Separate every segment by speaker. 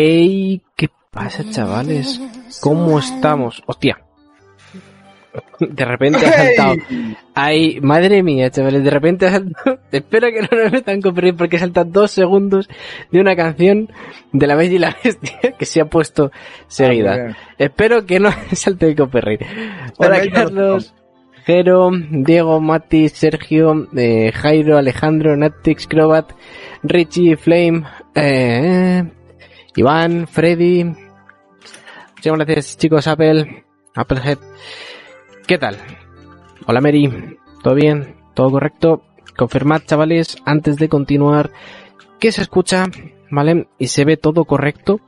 Speaker 1: Ey, ¿qué pasa, chavales? ¿Cómo estamos? Hostia. De repente ha saltado. Ay, madre mía, chavales, de repente ha saltado. Espero que no me metan copyright porque salta dos segundos de una canción de la Bella y la Bestia que se ha puesto seguida. Espero que no salte el copyright. Hola, Carlos. Jero, Diego, Mati, Sergio, eh, Jairo, Alejandro, Natix, Crobat, Richie, Flame, eh, Iván, Freddy. Muchas gracias chicos, Apple, Applehead. ¿Qué tal? Hola Mary, ¿todo bien? ¿Todo correcto? Confirmad chavales, antes de continuar, que se escucha, ¿vale? Y se ve todo correcto.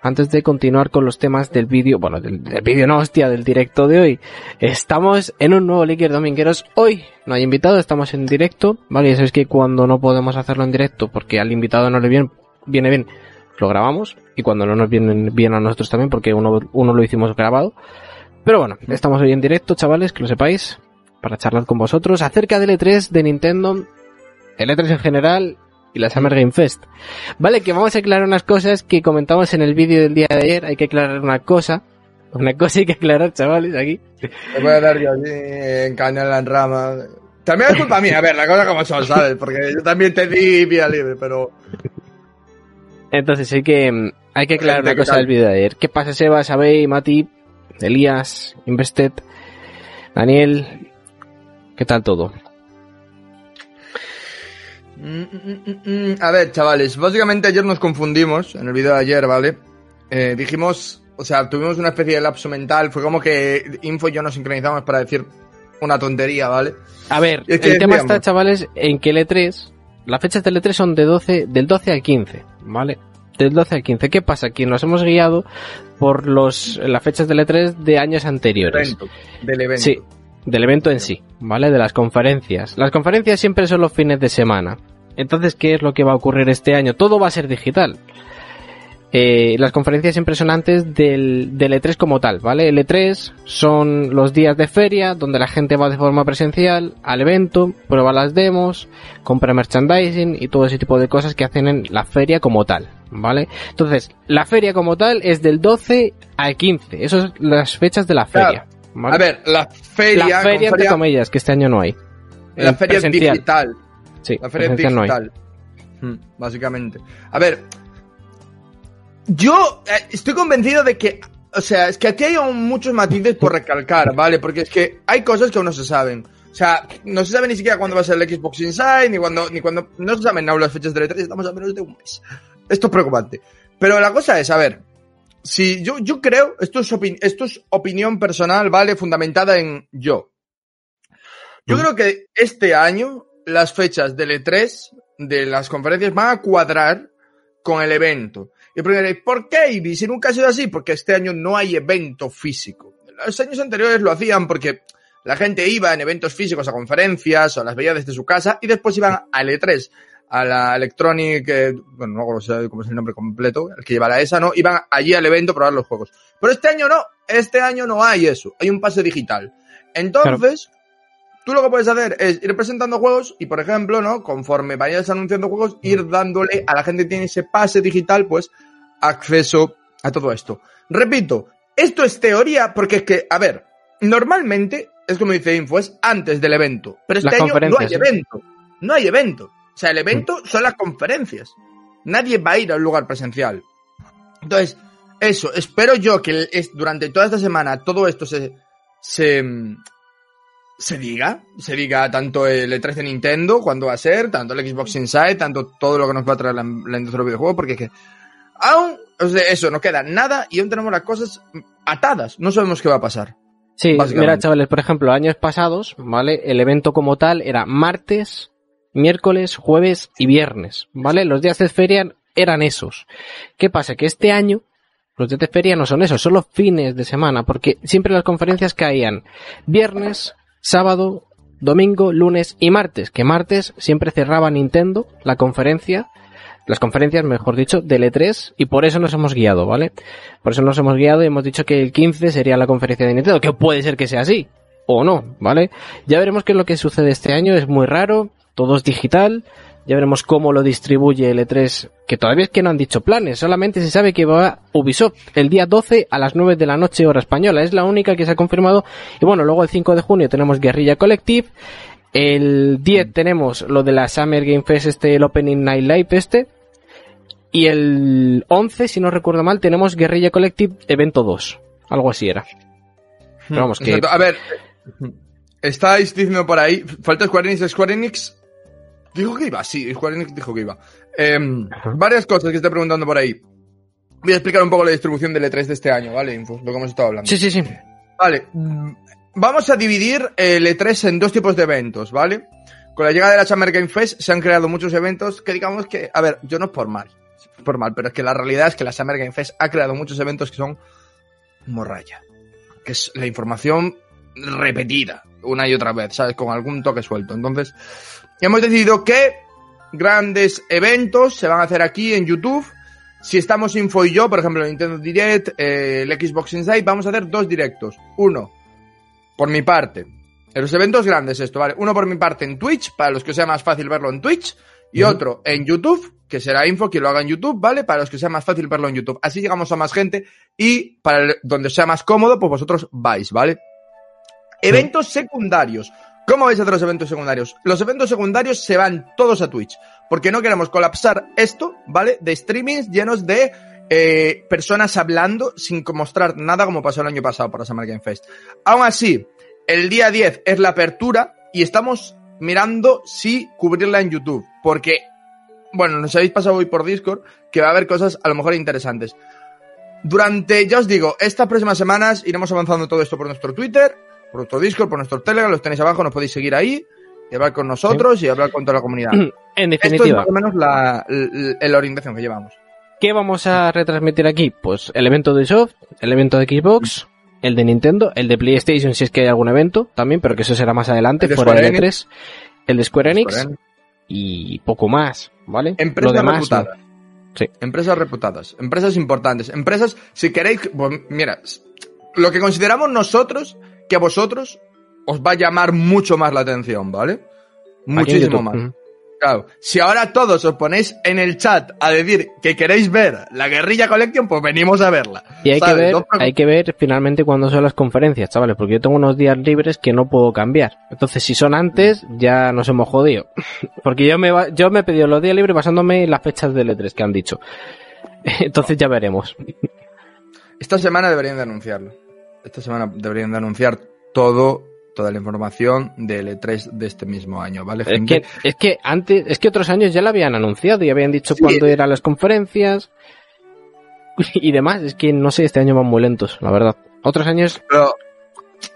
Speaker 1: Antes de continuar con los temas del vídeo, bueno, del, vídeo no, hostia, del directo de hoy. Estamos en un nuevo Liquid Domingueros. Hoy no hay invitado, estamos en directo, ¿vale? Y sabéis que cuando no podemos hacerlo en directo porque al invitado no le viene, viene bien, lo grabamos. Y cuando no nos viene bien a nosotros también porque uno, uno lo hicimos grabado. Pero bueno, estamos hoy en directo, chavales, que lo sepáis, para charlar con vosotros acerca del E3 de Nintendo, el E3 en general y la Summer Game Fest. Vale, que vamos a aclarar unas cosas que comentamos en el vídeo del día de ayer. Hay que aclarar una cosa. Una cosa hay que aclarar, chavales, aquí.
Speaker 2: Te voy a dar yo aquí en canela en rama. También es culpa mía, a ver, la cosa como son, ¿sabes? Porque yo también te di vía libre, pero...
Speaker 1: Entonces hay que, hay que aclarar una cosa del vídeo de ayer. ¿Qué pasa, Seba, Sabey, Mati, Elías, Invested, Daniel? ¿Qué tal todo?
Speaker 2: Mm, mm, mm, a ver, chavales, básicamente ayer nos confundimos en el vídeo de ayer, ¿vale? Eh, dijimos, o sea, tuvimos una especie de lapso mental, fue como que Info y yo nos sincronizamos para decir una tontería, ¿vale?
Speaker 1: A ver, el tema está, chavales, en que el E3, las fechas del E3 son de 12, del 12 al 15, ¿vale? Del 12 al 15. ¿Qué pasa? Aquí nos hemos guiado por los, las fechas del E3 de años anteriores.
Speaker 2: Evento, del evento.
Speaker 1: Sí, del evento en sí, ¿vale? De las conferencias. Las conferencias siempre son los fines de semana. Entonces, ¿qué es lo que va a ocurrir este año? Todo va a ser digital. Eh, las conferencias siempre son antes del, del, E3 como tal, ¿vale? El E3 son los días de feria donde la gente va de forma presencial al evento, prueba las demos, compra merchandising y todo ese tipo de cosas que hacen en la feria como tal, ¿vale? Entonces, la feria como tal es del 12 al 15, esas son las fechas de la feria.
Speaker 2: ¿vale? A ver, la feria...
Speaker 1: La feria, entre comillas, que este año no hay.
Speaker 2: La feria es digital.
Speaker 1: Sí,
Speaker 2: la feria digital. No hmm, básicamente. A ver, yo eh, estoy convencido de que, o sea, es que aquí hay muchos matices por recalcar, ¿vale? Porque es que hay cosas que aún no se saben. O sea, no se sabe ni siquiera cuándo va a ser el Xbox Inside, ni cuándo, ni cuando, no se saben aún las fechas de E3, estamos a menos de un mes. Esto es preocupante. Pero la cosa es, a ver, si yo, yo creo, esto es, esto es opinión personal, ¿vale? Fundamentada en yo. Yo mm. creo que este año las fechas del E3, de las conferencias, van a cuadrar con el evento. Y preguntaréis, ¿por qué, Ivy? Si nunca ha sido así, porque este año no hay evento físico. Los años anteriores lo hacían porque la gente iba en eventos físicos a conferencias o las veía desde su casa y después iban al E3, a la Electronic, eh, bueno, no sé cómo es el nombre completo, el que lleva la ESA, ¿no? Iban allí al evento a probar los juegos. Pero este año no, este año no hay eso, hay un pase digital. Entonces, Tú lo que puedes hacer es ir presentando juegos y, por ejemplo, ¿no? Conforme vayas anunciando juegos, ir dándole a la gente que tiene ese pase digital, pues, acceso a todo esto. Repito, esto es teoría porque es que, a ver, normalmente, es como dice Info, es antes del evento. Pero este año no hay evento. No hay evento. O sea, el evento son las conferencias. Nadie va a ir a un lugar presencial. Entonces, eso, espero yo que durante toda esta semana todo esto se, se, se diga, se diga tanto el E3 de Nintendo, cuándo va a ser, tanto el Xbox Inside, tanto todo lo que nos va a traer la, la industria del videojuego, porque es que aún, o sea, eso, no queda nada y aún tenemos las cosas atadas, no sabemos qué va a pasar.
Speaker 1: Sí, mira chavales, por ejemplo, años pasados, ¿vale? El evento como tal era martes, miércoles, jueves y viernes, ¿vale? Los días de feria eran esos. ¿Qué pasa? Que este año los días de feria no son esos, son los fines de semana, porque siempre las conferencias caían viernes, sábado, domingo, lunes y martes, que martes siempre cerraba Nintendo la conferencia, las conferencias, mejor dicho, del E3, y por eso nos hemos guiado, ¿vale? Por eso nos hemos guiado y hemos dicho que el 15 sería la conferencia de Nintendo, que puede ser que sea así, o no, ¿vale? Ya veremos qué es lo que sucede este año, es muy raro, todo es digital, Ya veremos cómo lo distribuye el E3, que todavía es que no han dicho planes, solamente se sabe que va Ubisoft el día 12 a las 9 de la noche hora española, es la única que se ha confirmado. Y bueno, luego el 5 de junio tenemos Guerrilla Collective, el 10 tenemos lo de la Summer Game Fest, este, el Opening Night Live este, y el 11, si no recuerdo mal, tenemos Guerrilla Collective Evento 2, algo así era. Pero vamos, que...
Speaker 2: Exacto. A ver, estáis diciendo por ahí, falta Square Enix, Square Enix dijo que iba, sí, Square Enix dijo que iba. Em, varias cosas que estoy preguntando por ahí. Voy a explicar un poco la distribución del E3 de este año, ¿vale? Info, lo que hemos estado hablando.
Speaker 1: Sí, sí, sí.
Speaker 2: Vale, mm, vamos a dividir el E3 en dos tipos de eventos, ¿vale? Con la llegada de la Summer Game Fest se han creado muchos eventos que digamos que, a ver, yo no es por mal, por mal, pero es que la realidad es que la Summer Game Fest ha creado muchos eventos que son morralla. Que es la información repetida una y otra vez, ¿sabes? Con algún toque suelto. Entonces, hemos decidido que grandes eventos se van a hacer aquí en YouTube. Si estamos Info y yo, por ejemplo, Nintendo Direct, eh, el Xbox Inside, vamos a hacer dos directos. Uno, por mi parte. En los eventos grandes esto, ¿vale? Uno por mi parte en Twitch, para los que sea más fácil verlo en Twitch. Y otro en YouTube, que será Info, quien lo haga en YouTube, ¿vale? Para los que sea más fácil verlo en YouTube. Así llegamos a más gente y para el- donde sea más cómodo, pues vosotros vais, ¿vale? Eventos secundarios. ¿Cómo vais a hacer los eventos secundarios? Los eventos secundarios se van todos a Twitch, porque no queremos colapsar esto, ¿vale? De streamings llenos de eh, personas hablando sin mostrar nada como pasó el año pasado para Summer Game Fest. Aún así, el día 10 es la apertura y estamos mirando si cubrirla en YouTube, porque, bueno, nos habéis pasado hoy por Discord que va a haber cosas a lo mejor interesantes. Durante, ya os digo, estas próximas semanas iremos avanzando todo esto por nuestro Twitter, por nuestro Discord, por nuestro Telegram, los tenéis abajo, nos podéis seguir ahí y hablar con nosotros y hablar con toda la comunidad.
Speaker 1: En
Speaker 2: Esto es
Speaker 1: definitiva,
Speaker 2: más o menos la, la- la orientación que llevamos.
Speaker 1: ¿qué vamos a retransmitir aquí? Pues el evento de Ubisoft, el evento de Xbox, el de Nintendo, el de PlayStation si es que hay algún evento también, pero que eso será más adelante,
Speaker 2: El de
Speaker 1: fuera
Speaker 2: Square
Speaker 1: del E3, el de Square Enix
Speaker 2: Square Enix.
Speaker 1: Y poco más, ¿vale?
Speaker 2: Empresas
Speaker 1: demás,
Speaker 2: reputadas.
Speaker 1: Sí.
Speaker 2: Empresas reputadas. Empresas importantes. Empresas, si queréis, pues, mira, lo que consideramos nosotros que a vosotros os va a llamar mucho más la atención, ¿vale? Muchísimo más. Claro, si ahora todos os ponéis en el chat a decir que queréis ver la Guerrilla Collection, pues venimos a verla.
Speaker 1: Y hay que, ver,
Speaker 2: No
Speaker 1: hay que ver finalmente cuándo son las conferencias, chavales, porque yo tengo unos días libres que no puedo cambiar. Entonces, si son antes, ya nos hemos jodido. Porque yo me, yo me he pedido los días libres basándome en las fechas del E3 que han dicho. Entonces ya veremos.
Speaker 2: Esta semana deberían de anunciarlo. Esta semana deberían de anunciar todo, toda la información del E3 de este mismo año, ¿vale,
Speaker 1: Es que, es que antes, es que otros años ya lo habían anunciado y habían dicho
Speaker 2: Sí.
Speaker 1: cuándo eran las conferencias y demás. Es que no sé, este año van muy lentos, la verdad. Otros años
Speaker 2: Pero,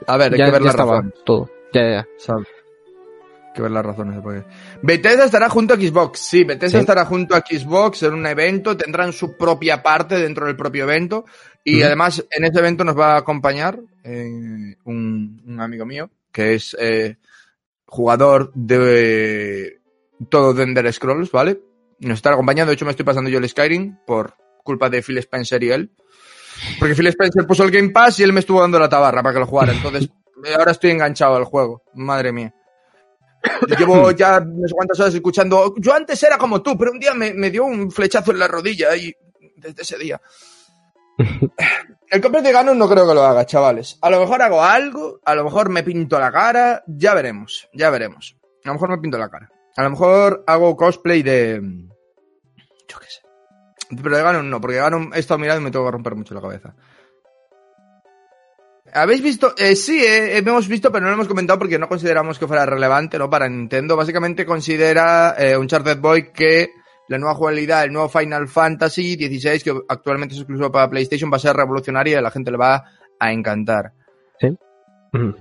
Speaker 2: a ver, hay
Speaker 1: ya,
Speaker 2: que ver
Speaker 1: todo. Ya, ya, ya.
Speaker 2: ¿sabes? Que ver las razones de por qué. Bethesda estará junto a Xbox. Sí, Bethesda
Speaker 1: Sí.
Speaker 2: estará junto a Xbox en un evento. Tendrán su propia parte dentro del propio evento. Y además, en ese evento nos va a acompañar eh, un, un amigo mío que es eh, jugador de todo de Ender Scrolls, ¿vale? Nos estará acompañando. De hecho, me estoy pasando yo el Skyrim por culpa de Phil Spencer y él. Porque Phil Spencer puso el Game Pass y él me estuvo dando la tabarra para que lo jugara. Entonces, eh, ahora estoy enganchado al juego. Madre mía. Llevo ya no sé cuántas horas escuchando. Yo antes era como tú, pero un día me, me dio un flechazo en la rodilla y desde ese día. El copete de Ganon no creo que lo haga, chavales. A lo mejor hago algo, a lo mejor me pinto la cara, ya veremos, ya veremos. A lo mejor me pinto la cara. A lo mejor hago cosplay de. Yo qué sé. Pero de Ganon no, porque de Ganon he estado mirando y me tengo que romper mucho la cabeza. ¿Habéis visto? Eh, sí, eh, hemos visto, pero no lo hemos comentado porque no consideramos que fuera relevante, ¿no? Para Nintendo. Básicamente considera eh, Uncharted Boy que la nueva jugabilidad, el nuevo Final Fantasy XVI, que actualmente es exclusivo para PlayStation, va a ser revolucionaria y a la gente le va a encantar.
Speaker 1: Ujú.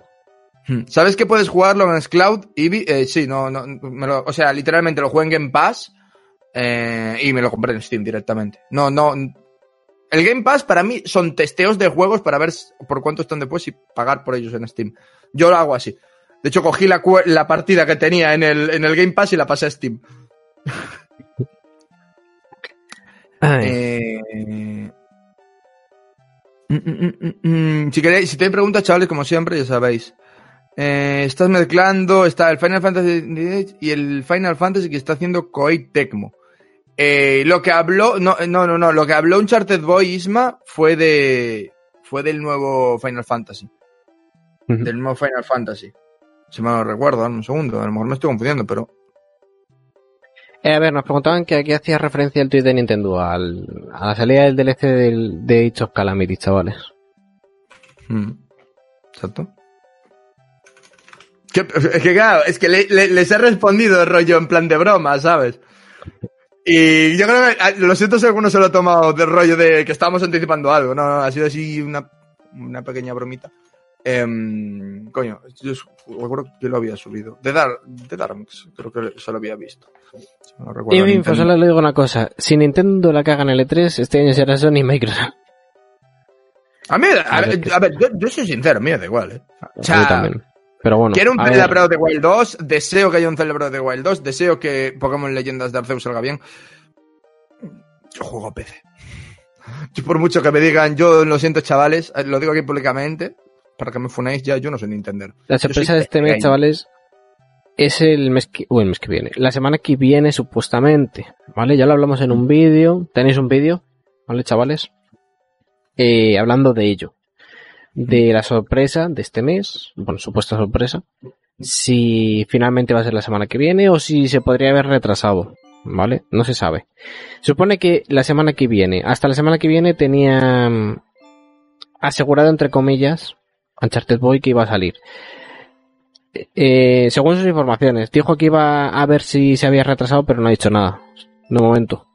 Speaker 2: Hmm. ¿Sabes que puedes jugarlo en Cloud? Eh, sí, no, no, me lo- o sea, literalmente lo jugué en Game Pass eh, y me lo compré en Steam directamente. No, no. El Game Pass para mí son testeos de juegos para ver por cuánto están después y pagar por ellos en Steam. Yo lo hago así. De hecho, cogí la, la partida que tenía en el, en el Game Pass y la pasé a Steam. Eh, mm, mm, mm. Si queréis, si tenéis preguntas, chavales, como siempre, ya sabéis. Eh, estás mezclando, está el Final Fantasy y el Final Fantasy que está haciendo Koei Tecmo. Eh, lo que habló, no, no, no, no, lo que habló Uncharted Boy Isma fue de, fue del nuevo Final Fantasy. Del nuevo Final Fantasy. Si me lo recuerdo, un segundo, a lo mejor me estoy confundiendo, pero.
Speaker 1: Eh, a ver, nos preguntaban que aquí hacía referencia el tweet de Nintendo al, a la salida del DLC del, de Age of Calamity, chavales.
Speaker 2: Mm. Exacto. Que- es que claro, es que le- le- les he respondido rollo en plan de broma, ¿sabes? Y yo creo que, ah, lo siento si alguno se lo ha tomado del rollo de que estábamos anticipando algo, no, no, ha sido así una, una pequeña bromita. Em, coño, yo recuerdo que lo había subido. De, Dar, de Darmix, creo que se lo había visto. No
Speaker 1: Y en fin,
Speaker 2: Nintendo.
Speaker 1: pues solo le digo una cosa. Si Nintendo la caga en el E3, este año será Sony y Microsoft.
Speaker 2: A mí, a,
Speaker 1: A ver,
Speaker 2: ver, a ver, yo, yo soy sincero, a mí me da igual, ¿eh? O sea,
Speaker 1: Yo también. Pero bueno.
Speaker 2: Quiero un Zelda Breath of the Wild 2, deseo que haya un Zelda Breath of the Wild 2, deseo que Pokémon Leyendas de Arceus salga bien. Yo juego a PC. Yo por mucho que me digan, yo lo siento chavales, eh, lo digo aquí públicamente, para que me funéis ya, yo no soy Nintendo.
Speaker 1: La sorpresa de este mes, chavales, es el mes que, uy, el mes que viene. La semana que viene, supuestamente. ¿Vale? Ya lo hablamos en un vídeo. Tenéis un vídeo, ¿vale, chavales? Eh, hablando de ello. De la sorpresa de este mes. Bueno, supuesta sorpresa. Si finalmente va a ser la semana que viene o si se podría haber retrasado. ¿Vale? No se sabe. Supone que la semana que viene, hasta la semana que viene tenía mm, asegurado entre comillas Uncharted Boy que iba a salir. Eh, según sus informaciones, dijo que iba a ver si se había retrasado, pero no ha dicho nada. De momento.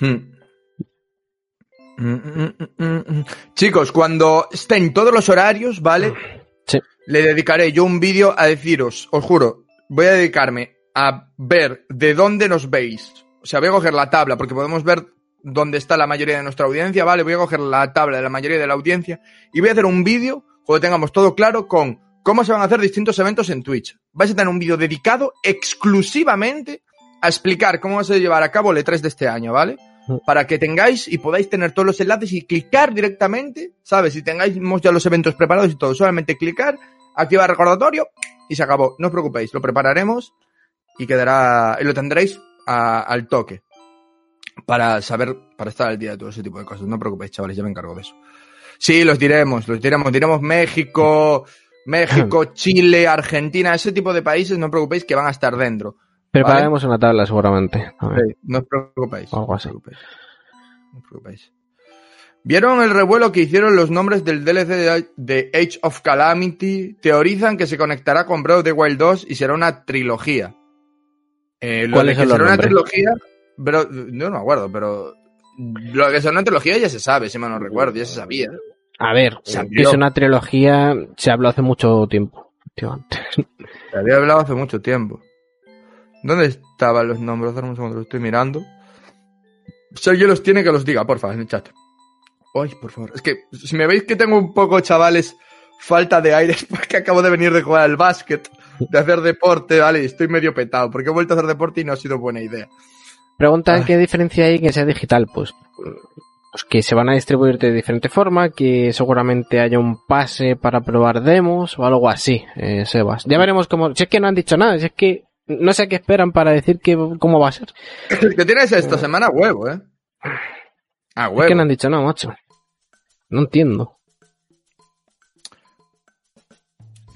Speaker 2: Hmm. Mm, mm, mm, mm, mm. Chicos, cuando estén todos los horarios, ¿vale?
Speaker 1: Sí.
Speaker 2: Le dedicaré yo un vídeo a deciros, os juro, voy a dedicarme a ver de dónde nos veis. O sea, voy a coger la tabla, porque podemos ver dónde está la mayoría de nuestra audiencia, ¿vale? Voy a coger la tabla de la mayoría de la audiencia y voy a hacer un vídeo cuando tengamos todo claro con cómo se van a hacer distintos eventos en Twitch. Vais a tener un vídeo dedicado exclusivamente a explicar cómo va a llevar a cabo el E3 de este año, ¿vale? Para que tengáis y podáis tener todos los enlaces y clicar directamente, ¿sabes? Si tengáis ya los eventos preparados y todo, solamente clicar, activar recordatorio y se acabó. No os preocupéis, lo prepararemos y quedará, y lo tendréis a- al toque para saber, para estar al día de todo ese tipo de cosas. No os preocupéis, chavales, ya me encargo de eso. Sí, los diremos, los diremos, diremos México, México, Chile, Argentina, ese tipo de países, no os preocupéis que van a estar dentro.
Speaker 1: Prepararemos una tabla seguramente.
Speaker 2: No os preocupéis.
Speaker 1: Algo
Speaker 2: no os
Speaker 1: así.
Speaker 2: preocupéis. No os preocupéis. ¿Vieron el revuelo que hicieron los nombres del DLC de, Age of Calamity? Teorizan que se conectará con Breath of the Wild 2 y será una trilogía. Eh, lo
Speaker 1: ¿Cuáles
Speaker 2: de que
Speaker 1: son los
Speaker 2: será una trilogía, pero, no me acuerdo, pero lo que será una trilogía ya se sabe, si mal no recuerdo, ya se sabía.
Speaker 1: A ver, que es una trilogía, se habló hace mucho tiempo.
Speaker 2: Se había hablado hace mucho tiempo. ¿Dónde estaban los nombres? Dame un segundo, lo estoy mirando. Si alguien los tiene, que los diga, porfa, en el chat. Ay, por favor. Es que si me veis que tengo un poco, chavales, falta de aire, es porque acabo de venir de jugar al básquet, de hacer deporte, ¿vale? Y estoy medio petado, porque he vuelto a hacer deporte y no ha sido buena idea.
Speaker 1: Preguntan
Speaker 2: Ay.
Speaker 1: qué diferencia hay que sea digital. Pues, pues que se van a distribuir de diferente forma, que seguramente haya un pase para probar demos o algo así, eh, Sebas. Ya veremos cómo... Si es que no han dicho nada, si es que no sé qué esperan para decir que, cómo va a ser.
Speaker 2: El que tienes esta semana, huevo, ¿eh? Ah,
Speaker 1: Es que
Speaker 2: huevo.
Speaker 1: no han dicho nada, macho. No entiendo.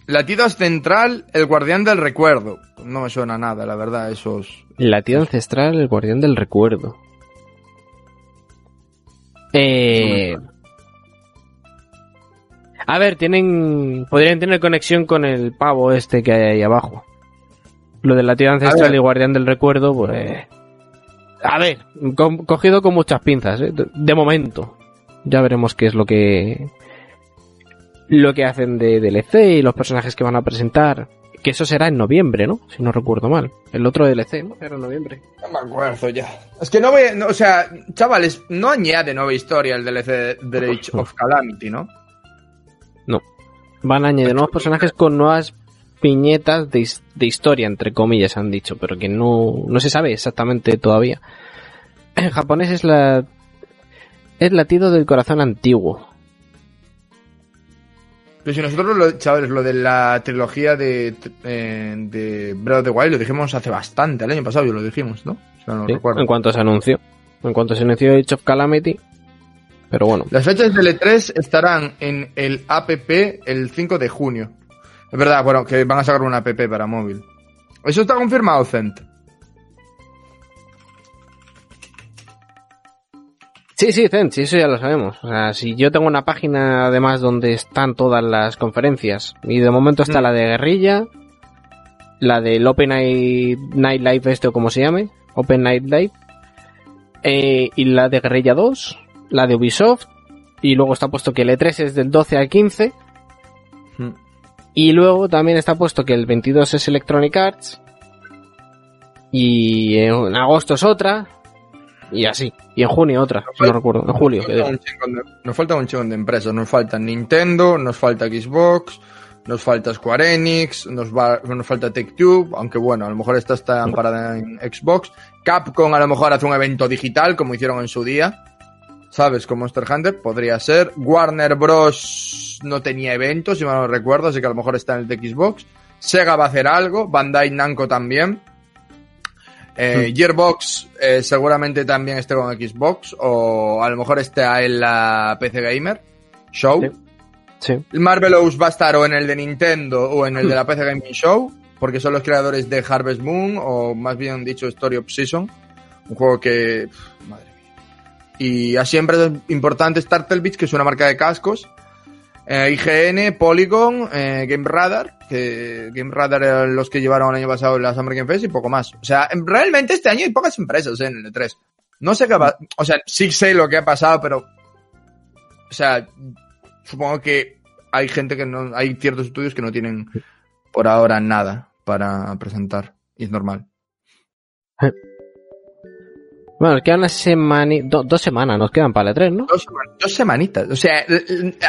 Speaker 2: Latidos Central, el guardián del recuerdo. No me suena nada, la verdad, esos...
Speaker 1: Latido ancestral, el guardián del recuerdo. Eh... A ver, tienen... Podrían tener conexión con el pavo este que hay ahí abajo. Lo del latido ancestral
Speaker 2: ver.
Speaker 1: y guardián del recuerdo, pues... A ver, co- cogido con muchas pinzas, ¿eh? de, de momento. Ya veremos qué es lo que... Lo que hacen de DLC y los personajes que van a presentar. Que eso será en noviembre, ¿no? Si no recuerdo mal. El otro DLC, ¿no? Era en noviembre.
Speaker 2: No me acuerdo ya. Es que no voy, no, o sea, chavales, no añade nueva historia el DLC de The Age of Calamity, ¿no?
Speaker 1: Van a añadir nuevos personajes con nuevas piñetas de, de historia, entre comillas, han dicho, pero que no, no se sabe exactamente todavía. En japonés es la. Es latido del corazón antiguo.
Speaker 2: Pero si nosotros, lo, chavales, lo de la trilogía de, eh, de Breath of the Wild lo dijimos hace bastante, el año pasado yo lo dijimos, ¿no? Si no
Speaker 1: Sí,
Speaker 2: recuerdo.
Speaker 1: en cuanto se anunció. En cuanto se anunció Age of Calamity. Pero bueno.
Speaker 2: Las fechas del E3 estarán en el APP el 5 de junio. Es verdad, bueno, que van a sacar una app para móvil. Eso está confirmado, Cent.
Speaker 1: Sí, sí, Zen, sí, eso ya lo sabemos. O sea, si yo tengo una página además donde están todas las conferencias, y de momento está
Speaker 2: Mm.
Speaker 1: la de Guerrilla, la del Open Night, Night Live, este o como se llame, Open Night Live, eh, y la de Guerrilla 2, la de Ubisoft, y luego está puesto que el E3 es del 12 al 15, y luego también está puesto que el 22 es Electronic Arts, y en agosto es otra, y así. Y en junio otra, si no recuerdo. En julio.
Speaker 2: Nos falta un chingón de- Nos falta un chingón de empresas. Nos falta Nintendo, nos falta Xbox, nos falta Square Enix, nos, va, nos falta Take-Two, aunque bueno, a lo mejor esta está amparada en Xbox. Capcom a lo mejor hace un evento digital, como hicieron en su día. ¿Sabes? Con Monster Hunter, podría ser. Warner Bros. no tenía eventos, si mal no recuerdo, así que a lo mejor está en el de Xbox. Sega va a hacer algo, Bandai Namco también. Eh, Gearbox eh, seguramente también esté con Xbox o a lo mejor esté en la PC Gamer Show.
Speaker 1: Sí. Sí.
Speaker 2: El Marvelous va a estar o en el de Nintendo o en el de la PC Gaming Show, porque son los creadores de Harvest Moon o más bien dicho Story of Season, un juego que madre. Y así empresas importantes Beach, que es una marca de cascos, eh, IGN, Polygon, eh, Game Radar, que Game Radar eran los que llevaron el año pasado la Summer Game Fest y poco más. O sea, realmente este año hay pocas empresas eh, en el E3. No sé qué va, o sea, sí sé lo que ha pasado, pero, o sea, supongo que hay gente que no, hay ciertos estudios que no tienen por ahora nada para presentar y es normal.
Speaker 1: Bueno, nos quedan una semana, dos semanas, nos quedan para el E3, ¿no?
Speaker 2: Dos, seman- dos semanitas, o sea,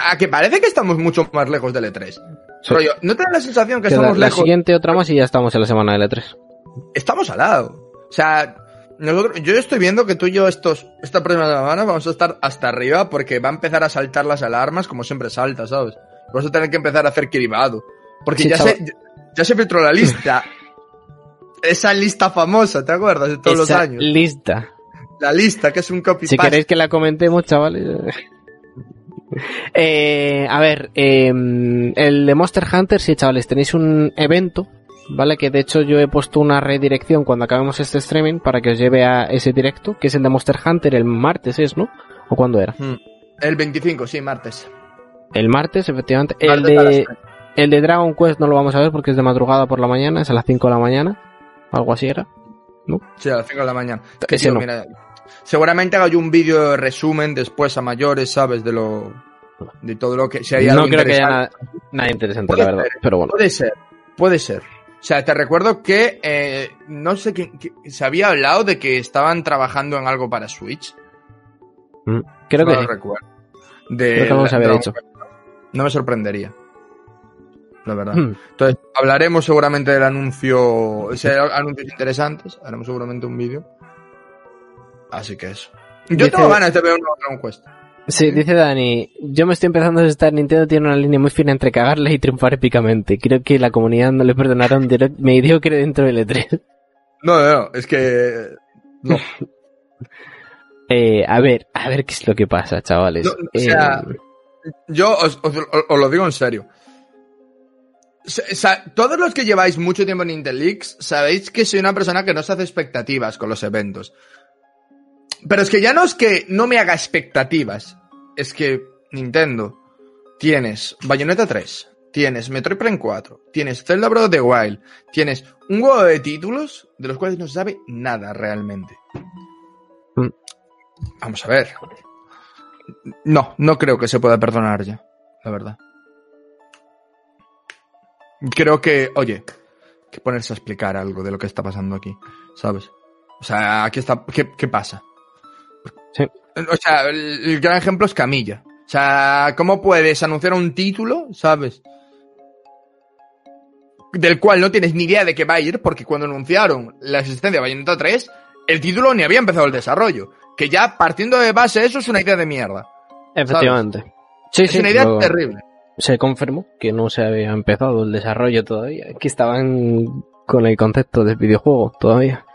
Speaker 2: a que parece que estamos mucho más lejos del E3.
Speaker 1: Sí.
Speaker 2: Rollo, ¿no te da la sensación que estamos
Speaker 1: la
Speaker 2: lejos?
Speaker 1: siguiente otra más y ya estamos en la semana del E3.
Speaker 2: estamos al lado. O sea, nosotros, yo estoy viendo que tú y yo estos, esta próxima semana vamos a estar hasta arriba porque va a empezar a saltar las alarmas como siempre salta, ¿sabes? Vamos a tener que empezar a hacer cribado. Porque
Speaker 1: Sí,
Speaker 2: ya, se, ya se filtró la lista. Esa lista famosa, ¿te acuerdas? De todos los años.
Speaker 1: Lista.
Speaker 2: La lista, que es un copy
Speaker 1: Si queréis que la comentemos, chavales. Eh, a ver, eh, el de Monster Hunter, sí, chavales, tenéis un evento, ¿vale? Que de hecho yo he puesto una redirección cuando acabemos este streaming para que os lleve a ese directo, que es el de Monster Hunter el martes, ¿es, no? ¿O cuándo era?
Speaker 2: El 25, sí, martes.
Speaker 1: El martes, efectivamente. El
Speaker 2: Martes
Speaker 1: de, el de Dragon Quest no lo vamos a ver porque es de madrugada por la mañana, es a las 5 de la mañana. Algo así era.
Speaker 2: Sí, a las 5 de la mañana. Que, tío,
Speaker 1: no.
Speaker 2: mira, seguramente haga yo un vídeo de resumen después a mayores, ¿sabes? De lo. De todo lo que. Si hay algo
Speaker 1: no creo que haya nada, nada interesante,
Speaker 2: Puede
Speaker 1: la verdad.
Speaker 2: ser.
Speaker 1: Pero bueno.
Speaker 2: Puede ser, puede ser. O sea, te recuerdo que eh, no sé qué, se había hablado de que estaban trabajando en algo para Switch.
Speaker 1: Mm, Creo
Speaker 2: no
Speaker 1: que
Speaker 2: lo
Speaker 1: sí.
Speaker 2: recuerdo. De
Speaker 1: Creo que algo se había
Speaker 2: Dragon
Speaker 1: dicho.
Speaker 2: Quest. No me sorprendería. La verdad.
Speaker 1: Hmm.
Speaker 2: Entonces, hablaremos seguramente del anuncio, si hay anuncios interesantes, haremos seguramente un vídeo. Así que eso. Yo
Speaker 1: Dice-
Speaker 2: tengo ganas de ver una Dragon Quest.
Speaker 1: Sí, dice Dani, yo me estoy empezando a asustar, Nintendo tiene una línea muy fina entre cagarla y triunfar épicamente. Creo que la comunidad no le perdonará un direct mediocre dentro del E3.
Speaker 2: No, no, no, es que... No,
Speaker 1: Eh, a ver, a ver qué es lo que pasa, chavales.
Speaker 2: No, o sea,
Speaker 1: Eh,
Speaker 2: Yo os, os- os- os lo digo en serio. Todos los que lleváis mucho tiempo en Intelix sabéis que soy una persona que no se hace expectativas con los eventos. Pero es que ya no es que no me haga expectativas. Es que Nintendo tienes Bayonetta 3, tienes Metroid Prime 4, tienes Zelda Breath of the Wild, tienes un juego de títulos de los cuales no se sabe nada realmente.
Speaker 1: Mm.
Speaker 2: Vamos a ver. No, no creo que se pueda perdonar ya, la verdad. Creo que, oye, que ponerse a explicar algo de lo que está pasando aquí, ¿sabes? O sea, aquí está, ¿qué, qué pasa?
Speaker 1: Sí.
Speaker 2: O sea, el, el gran ejemplo es Camilla. O sea, ¿cómo puedes anunciar un título, ¿sabes? Del cual no tienes ni idea de qué va a ir, porque cuando anunciaron la existencia de Bayonetta 3, el título ni había empezado el desarrollo. Que ya partiendo de base eso es una idea de mierda.
Speaker 1: efectivamente. Sí,
Speaker 2: es
Speaker 1: sí,
Speaker 2: una idea terrible.
Speaker 1: Se confirmó que no se había empezado el desarrollo todavía, que estaban con el concepto del videojuego todavía.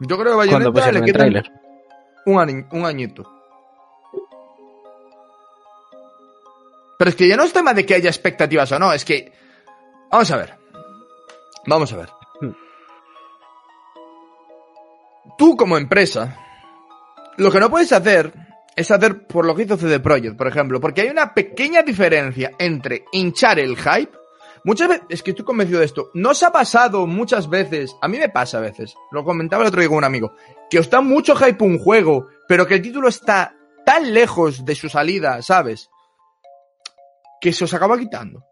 Speaker 2: Yo creo que Bayonetta le
Speaker 1: tráiler.
Speaker 2: un, ani- un añito. Pero es que ya no es tema de que haya expectativas o no, es que... Vamos a ver. Vamos a ver.
Speaker 1: Hmm.
Speaker 2: Tú como empresa, lo que no puedes hacer es hacer por lo que hizo CD Projekt, por ejemplo, porque hay una pequeña diferencia entre hinchar el hype. Muchas veces, es que estoy convencido de esto, no os ha pasado muchas veces, a mí me pasa a veces, lo comentaba el otro día con un amigo, que os da mucho hype un juego, pero que el título está tan lejos de su salida, ¿sabes? Que se os acaba quitando.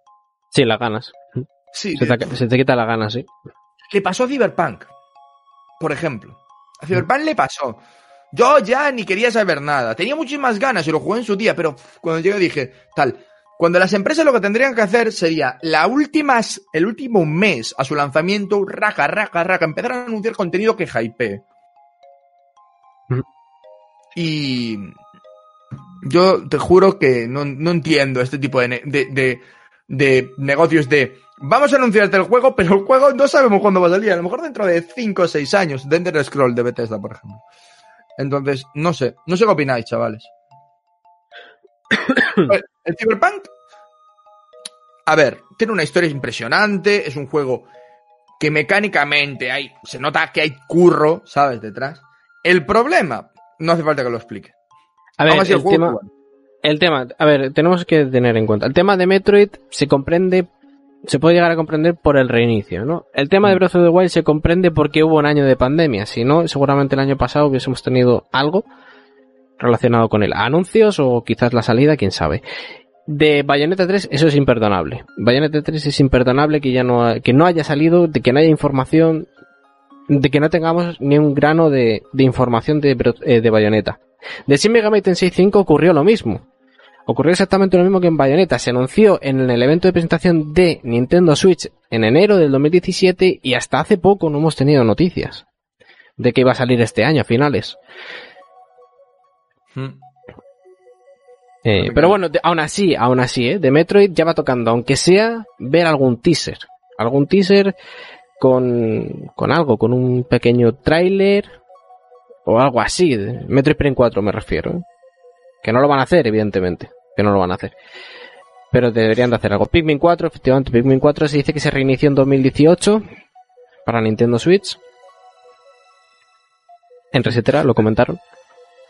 Speaker 1: Sí, las ganas.
Speaker 2: Sí,
Speaker 1: Se te, se te quita la gana, sí.
Speaker 2: le pasó a Cyberpunk, por ejemplo. A Cyberpunk le pasó. Yo ya ni quería saber nada. Tenía muchísimas ganas y lo jugué en su día, pero cuando llegué dije, tal. Cuando las empresas lo que tendrían que hacer sería la última, el último mes a su lanzamiento, raja, raja, raja, empezar a anunciar contenido que hypee.
Speaker 1: Mm.
Speaker 2: Y yo te juro que no, no entiendo este tipo de, de, de- de negocios de vamos a anunciarte el juego, pero el juego no sabemos cuándo va a salir. A lo mejor dentro de 5 o 6 años. De Ender Scroll de Bethesda, por ejemplo. Entonces, no sé. No sé qué opináis, chavales. El Cyberpunk. A ver, tiene una historia impresionante. Es un juego que mecánicamente hay. Se nota que hay curro, ¿sabes? Detrás. El problema, no hace falta que lo explique.
Speaker 1: A ver, el tema, el tema, a ver, tenemos que tener en cuenta. El tema de Metroid se comprende, se puede llegar a comprender por el reinicio, ¿no? El tema de
Speaker 2: Mm.
Speaker 1: Breath of the Wild se comprende porque hubo un año de pandemia. Si no, seguramente el año pasado hubiésemos tenido algo relacionado con el anuncios o quizás la salida, quién sabe. De Bayonetta 3, eso es imperdonable. Bayonetta 3 es imperdonable que ya no, ha- que no haya salido, de que no haya información, de que no tengamos ni un grano de, de información de, eh, de Bayonetta. De Shin Megami Tensei 5 ocurrió lo mismo. Ocurrió exactamente lo mismo que en Bayonetta. Se anunció en el evento de presentación de Nintendo Switch en enero del 2017 y hasta hace poco no hemos tenido noticias de que iba a salir este año a finales.
Speaker 2: Mm.
Speaker 1: Eh, pero bueno, de- aún así, aún así, ¿eh? de Metroid ya va tocando, aunque sea ver algún teaser. Algún teaser con, con algo, con un pequeño tráiler o algo así. Metroid Prime 4 me refiero. ¿eh? Que no lo van a hacer, evidentemente. Que no lo van a hacer. Pero deberían de hacer algo. Pikmin 4, efectivamente, Pikmin 4 se dice que se reinició en 2018 para Nintendo Switch. En Resetera lo comentaron.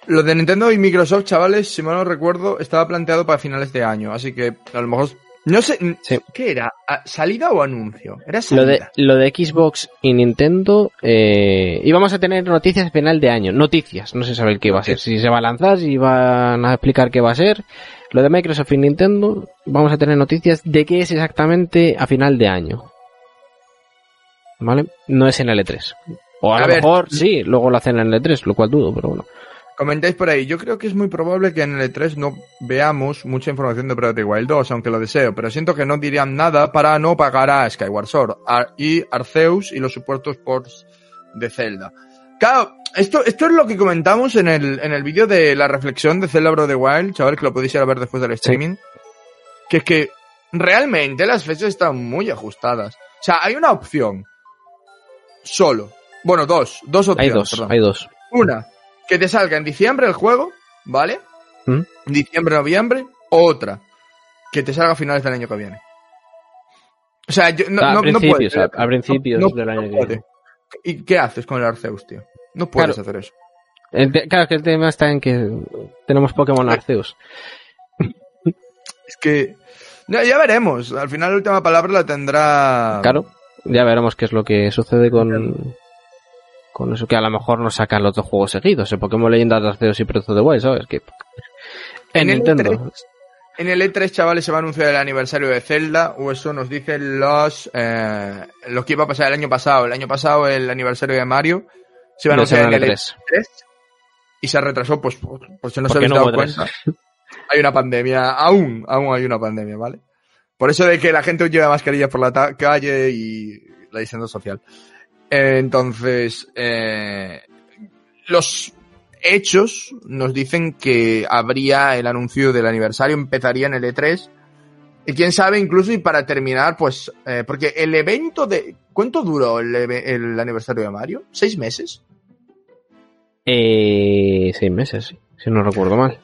Speaker 2: Lo de Nintendo y Microsoft, chavales, si mal no recuerdo, estaba planteado para finales de año. Así que a lo mejor. No sé.
Speaker 1: Sí.
Speaker 2: ¿Qué era? ¿A- ¿Salida o anuncio? Era
Speaker 1: Lo
Speaker 2: salida.
Speaker 1: de, lo de Xbox y Nintendo, eh, íbamos a tener noticias a final de año. Noticias, no se sabe el qué va a ser. Si se va a lanzar, si van a explicar qué va a ser. Lo de Microsoft y Nintendo, vamos a tener noticias de qué es exactamente a final de año. ¿Vale? No es en el E3. O a,
Speaker 2: A
Speaker 1: lo
Speaker 2: ver.
Speaker 1: mejor sí, luego lo hacen en el E3, lo cual dudo, pero bueno.
Speaker 2: Comentáis por ahí. Yo creo que es muy probable que en el E3 no veamos mucha información de Breath of the Wild 2, aunque lo deseo. Pero siento que no dirían nada para no pagar a Skyward Sword a- y Arceus y los supuestos ports de Zelda. Claro, esto, esto es lo que comentamos en el, en el vídeo de la reflexión de Zelda Breath of the Wild, chaval, que lo podéis ir a ver después del streaming. Que es que realmente las fechas están muy ajustadas. O sea, hay una opción. Solo. Bueno, dos. Dos opciones.
Speaker 1: Hay dos,
Speaker 2: perdón.
Speaker 1: hay dos.
Speaker 2: Una, que te salga en diciembre el juego, ¿vale?
Speaker 1: ¿Mm?
Speaker 2: Diciembre, noviembre. Otra, que te salga a finales del año que viene. O sea, yo, no,
Speaker 1: a,
Speaker 2: no, no
Speaker 1: principios,
Speaker 2: puedes.
Speaker 1: a, a principios
Speaker 2: No-
Speaker 1: del año
Speaker 2: no
Speaker 1: que viene.
Speaker 2: ¿Y qué haces con el Arceus, tío? No puedes
Speaker 1: Claro.
Speaker 2: hacer eso.
Speaker 1: El claro, que el tema está en que tenemos Pokémon Arceus.
Speaker 2: Es que. Ya, ya veremos. Al final la última palabra la tendrá.
Speaker 1: Claro, ya veremos qué es lo que sucede con, con eso, que a lo mejor nos sacan los dos juegos seguidos, el Pokémon Leyendas Arceus y Breath of the Wild, ¿sabes? Que en, Nintendo.
Speaker 2: E3, En el E3, chavales, se va a anunciar el aniversario de Zelda, o eso nos dicen los, eh, lo que iba a pasar el año pasado. El año pasado, el aniversario de Mario, se iba a anunciar en el
Speaker 1: tres.
Speaker 2: E3 y se retrasó, pues, por, por si no se habéis
Speaker 1: no
Speaker 2: dado cuenta. Hay una pandemia, aún, aún hay una pandemia, ¿vale? Por eso de que la gente lleva mascarillas por la calle y la distancia social. Entonces, eh, los hechos nos dicen que habría el anuncio del aniversario, empezaría en el E3 Y quién sabe, incluso, y para terminar, pues, eh, porque el evento de... ¿Cuánto duró el, aniversario de Mario? ¿Seis meses?
Speaker 1: Eh, seis meses, sí, si no recuerdo mal.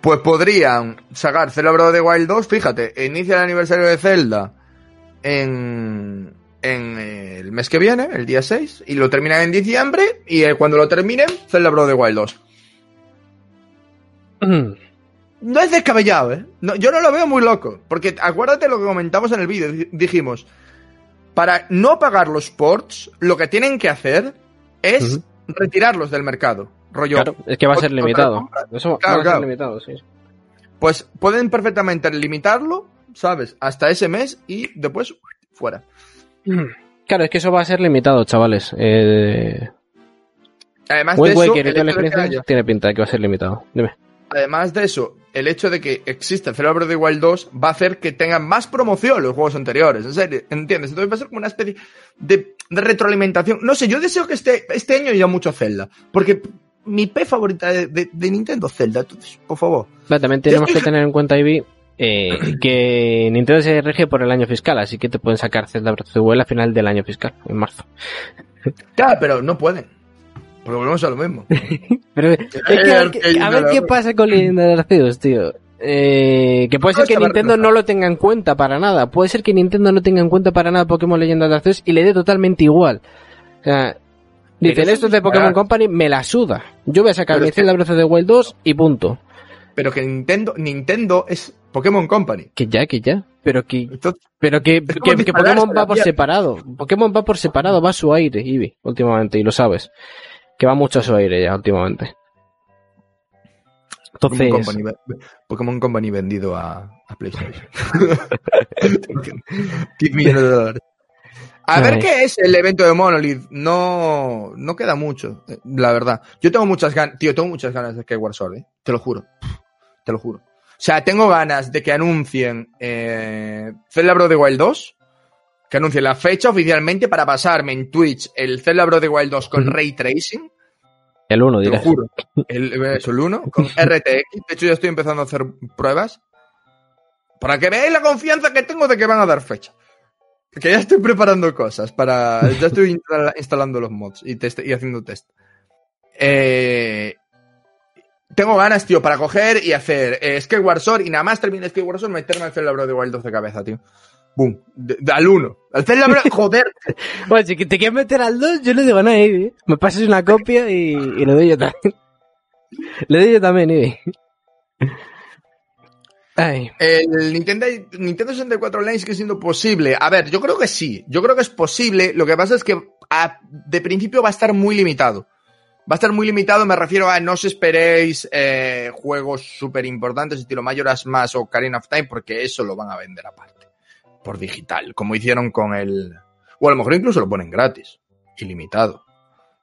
Speaker 2: Pues podrían sacar of the Wild 2, fíjate, inicia el aniversario de Zelda en, en eh, el mes que viene, el día 6, y lo terminan en diciembre, y eh, cuando lo terminen, of the Wild 2. No es descabellado, ¿eh? No, yo no lo veo muy loco, porque acuérdate lo que comentamos en el vídeo, di- dijimos, para no pagar los ports, lo que tienen que hacer es retirarlos del mercado. Rollo,
Speaker 1: Claro, es que va a ser limitado.
Speaker 2: compra.
Speaker 1: Eso va
Speaker 2: Claro,
Speaker 1: a ser
Speaker 2: claro.
Speaker 1: limitado, sí.
Speaker 2: Pues pueden perfectamente limitarlo, ¿sabes? Hasta ese mes y después fuera.
Speaker 1: Claro, es que eso va a ser limitado, chavales. Eh,
Speaker 2: Además de eso,
Speaker 1: y
Speaker 2: el hecho de que
Speaker 1: tiene pinta de que va a ser limitado. Dime.
Speaker 2: además de eso, el hecho de que exista el Zelda Breath of the Wild 2 va a hacer que tengan más promoción los juegos anteriores. En serio, ¿entiendes? Entonces va a ser como una especie de, de retroalimentación. No sé, yo deseo que este, este año haya mucho Zelda. Porque mi P favorita de, de- de Nintendo es Zelda. Entonces, por favor.
Speaker 1: Vale, también tenemos que tener en cuenta, Ivy, eh, que Nintendo se rige por el año fiscal, así que te pueden sacar Zelda Breath of the Wild a final del año fiscal, en marzo.
Speaker 2: Claro, pero no pueden. Porque volvemos a lo mismo.
Speaker 1: Pero es que, a ver, qué- a ver qué pasa con Leyenda de Arceus, tío. Eh, que puede ser
Speaker 2: No,
Speaker 1: que Nintendo no lo tenga en cuenta para nada. Puede ser que Nintendo no tenga en cuenta para nada Pokémon Leyenda de Arceus y le dé totalmente igual. O sea, dicen esto es de Pokémon. Company, me la suda. Yo voy a sacar mi Zelda Breath of the Wild 2 y punto.
Speaker 2: Pero que Nintendo, Nintendo es Pokémon Company.
Speaker 1: Que ya, que ya. Pero que,
Speaker 2: Entonces,
Speaker 1: pero que, Pokémon va por separado. Pokémon va por separado, va a su aire, Eevee, últimamente, y lo sabes. Que va mucho a su aire ya, últimamente.
Speaker 2: Pokémon
Speaker 1: Entonces,
Speaker 2: Company, Pokémon Company vendido a, a PlayStation. 10 millones de dólares. A ver qué es el evento de Monolith. No, no queda mucho, eh, la verdad. Yo tengo muchas ganas, tío, tengo muchas ganas de Skyward Sword, eh. Te lo juro. Te lo juro. O sea, tengo ganas de que anuncien eh, Zelda Breath of the Wild 2. Que anuncien la fecha oficialmente para pasarme en Twitch el Zelda Breath of the Wild 2 con. Ray Tracing.
Speaker 1: el 1
Speaker 2: Te lo
Speaker 1: dirás.
Speaker 2: juro. El, eso, el 1 con RTX. De hecho, ya estoy empezando a hacer pruebas. Para que veáis la confianza que tengo de que van a dar fecha. Que ya estoy preparando cosas para. Ya estoy instala- instalando los mods y, test- y haciendo test. Eh, tengo ganas, tío, para coger y hacer eh, Skyward Sword y nada más termine Skyward Sword meterme al Zelda Breath of the Wild 2 de cabeza, tío. Boom. De- de- al 1. Al Zelda Breath. Joder.
Speaker 1: Bueno, si te quieres meter al 2, yo no digo nada, Eevee. Me pasas una copia y, y lo doy yo también. Le doy yo también, Eevee. Ay,
Speaker 2: El Nintendo, Nintendo 64 Online sigue siendo posible. A ver, yo creo que sí. Yo creo que es posible. Lo que pasa es que a- de principio va a estar muy limitado. Va a estar muy limitado, me refiero a no os esperéis eh, juegos súper importantes, estilo Majora's Mask o Karina of Time, porque eso lo van a vender aparte. Por digital, como hicieron con el... O a lo mejor incluso lo ponen gratis. Ilimitado.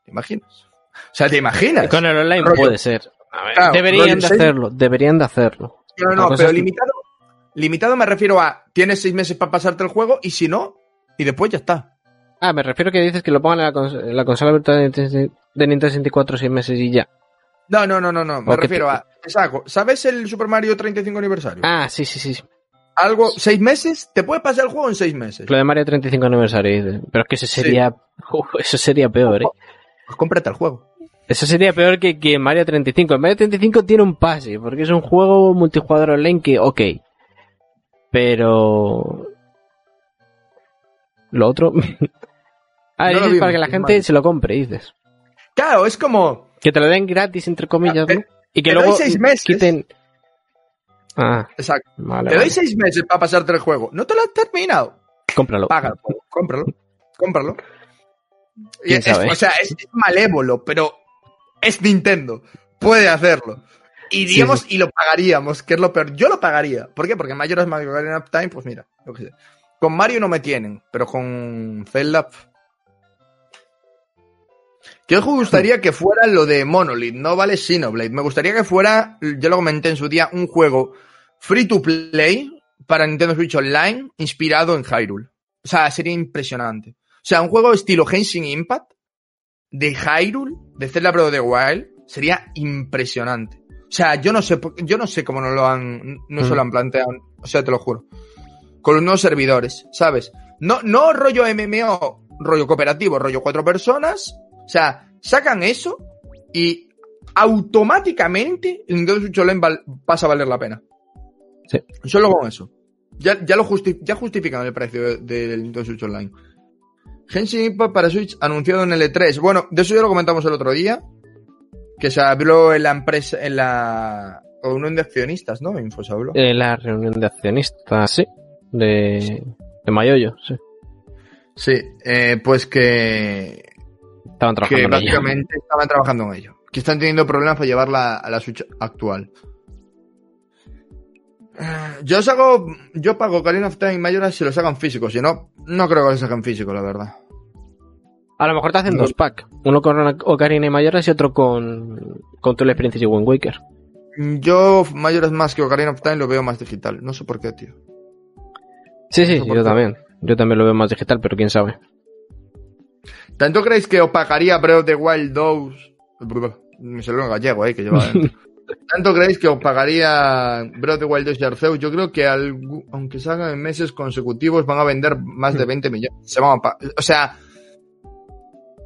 Speaker 2: ¿Te imaginas? O sea, ¿te imaginas?
Speaker 1: con el online
Speaker 2: Rollo-
Speaker 1: puede ser. A ver,
Speaker 2: Claro,
Speaker 1: deberían de hacerlo, deberían de hacerlo.
Speaker 2: No, no, pero limitado, limitado me refiero a tienes seis meses para pasarte el juego y si no, y después ya está.
Speaker 1: Ah, me refiero que dices que lo pongan en la, cons- en la consola virtual de Nintendo de Nintendo 64 seis meses y ya.
Speaker 2: No, no, no, no, no. Me
Speaker 1: O
Speaker 2: refiero
Speaker 1: te-
Speaker 2: a. Exacto. ¿Sabes el Super Mario 35 aniversario?
Speaker 1: Ah, sí, sí, sí.
Speaker 2: Algo, seis meses, te puedes pasar el juego en seis meses.
Speaker 1: Lo de Mario 35 aniversario. Pero es que eso sería... Uf, eso sería peor, ¿eh?
Speaker 2: Pues cómprate el juego.
Speaker 1: Eso sería peor que, que Mario 35. El Mario 35 tiene un pase, porque es un juego multijugador online que, ok. Pero... Lo otro... ah,
Speaker 2: No
Speaker 1: dices para que la gente
Speaker 2: Mario.
Speaker 1: se lo compre, dices.
Speaker 2: Claro, es como.
Speaker 1: Que te lo den gratis, entre comillas,
Speaker 2: Ah,
Speaker 1: ¿no? Y que
Speaker 2: te doy
Speaker 1: luego
Speaker 2: seis meses.
Speaker 1: quiten... Ah,
Speaker 2: Exacto.
Speaker 1: vale,
Speaker 2: Te doy
Speaker 1: vale.
Speaker 2: seis meses para pasarte el juego. No te lo has terminado.
Speaker 1: Cómpralo.
Speaker 2: El juego. Cómpralo. Cómpralo. Y
Speaker 1: ¿Quién
Speaker 2: es- o sea, es, malévolo, pero es Nintendo. Puede hacerlo. Y
Speaker 1: Sí,
Speaker 2: y lo pagaríamos, que es lo peor. Yo lo pagaría. ¿Por qué? Porque Majora's Mask Ocarina of Time, pues mira, yo qué sé. Con Mario no me tienen, pero con Zelda. pf. Que os gustaría que fuera lo de Monolith, no vale Xenoblade. Me gustaría que fuera, yo lo comenté en su día, un juego free to play para Nintendo Switch Online inspirado en Hyrule. O sea, sería impresionante. O sea, un juego estilo Henshin Impact de Hyrule, de Zelda Breath of the Wild, sería impresionante. O sea, yo no sé, yo no sé cómo no lo han, no se
Speaker 1: Mm.
Speaker 2: lo han planteado. O sea, te lo juro. con los nuevos servidores, ¿sabes? No, no rollo MMO, rollo cooperativo, rollo cuatro personas. O sea, sacan eso y automáticamente el Nintendo Switch Online val- pasa a valer la pena.
Speaker 1: Sí.
Speaker 2: Solo con eso. Ya, ya, lo justi- ya justifican el precio de- del Nintendo Switch Online. Genshin Impact para Switch anunciado en el E3. Bueno, de eso ya lo comentamos el otro día. Que se habló en la empresa, en la reunión de accionistas, ¿no? Info se habló.
Speaker 1: Eh, la reunión de accionistas, sí. De, de Mayoyo, sí.
Speaker 2: Sí, eh, pues que,
Speaker 1: Estaban
Speaker 2: que
Speaker 1: trabajando en ello.
Speaker 2: básicamente estaban trabajando en ello. Que están teniendo problemas para llevarla a la Switch actual. Eh, Yo os hago, yo pago Ocarina of Time y Majora's si los hagan físicos, si no, no creo que los hagan físicos, la verdad.
Speaker 1: A lo mejor te hacen
Speaker 2: No.
Speaker 1: dos packs. Uno con Ocarina y Mayoras y otro con, con Twilight Princess y Wind Waker.
Speaker 2: Yo Majora's más que Ocarina of Time lo veo más digital, no sé por qué, tío.
Speaker 1: Sí, sí, yo también. Yo también lo veo más digital, pero quién sabe.
Speaker 2: ¿Tanto creéis que opacaría Breath of the Wild 2? Me salió en gallego, eh, que lleva. ¿Tanto creéis que os pagaría Breath of the Wild 2 y Arceus? Yo creo que algu- aunque salgan en meses consecutivos van a vender más de 20 millones. Se van a o sea,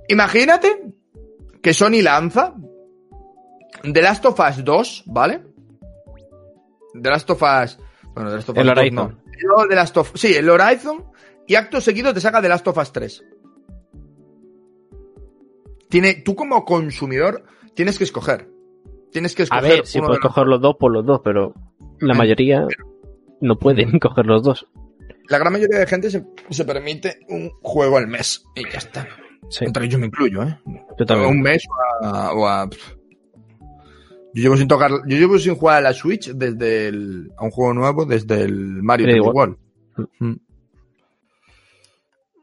Speaker 2: imagínate que Sony lanza The Last of Us 2, ¿vale? The Last of Us... Bueno, The Last of Us
Speaker 1: El
Speaker 2: 2
Speaker 1: Horizon.
Speaker 2: no. No, The Last of... Sí, el Horizon y acto seguido te saca The Last of Us 3. Tiene, tú como consumidor tienes que escoger. Tienes que
Speaker 1: A
Speaker 2: escoger.
Speaker 1: ver, si puedes coger los dos, por los dos, pero la mayoría no pueden coger los dos.
Speaker 2: La gran mayoría de gente se, se permite un juego al mes y ya está.
Speaker 1: Sí,
Speaker 2: Entre ellos me incluyo, ¿eh?
Speaker 1: yo también.
Speaker 2: Un mes o a, o a- Yo llevo sin tocar, yo llevo sin jugar a la Switch desde el, a un juego nuevo desde el Mario
Speaker 1: Sí,
Speaker 2: 3D
Speaker 1: igual.
Speaker 2: World.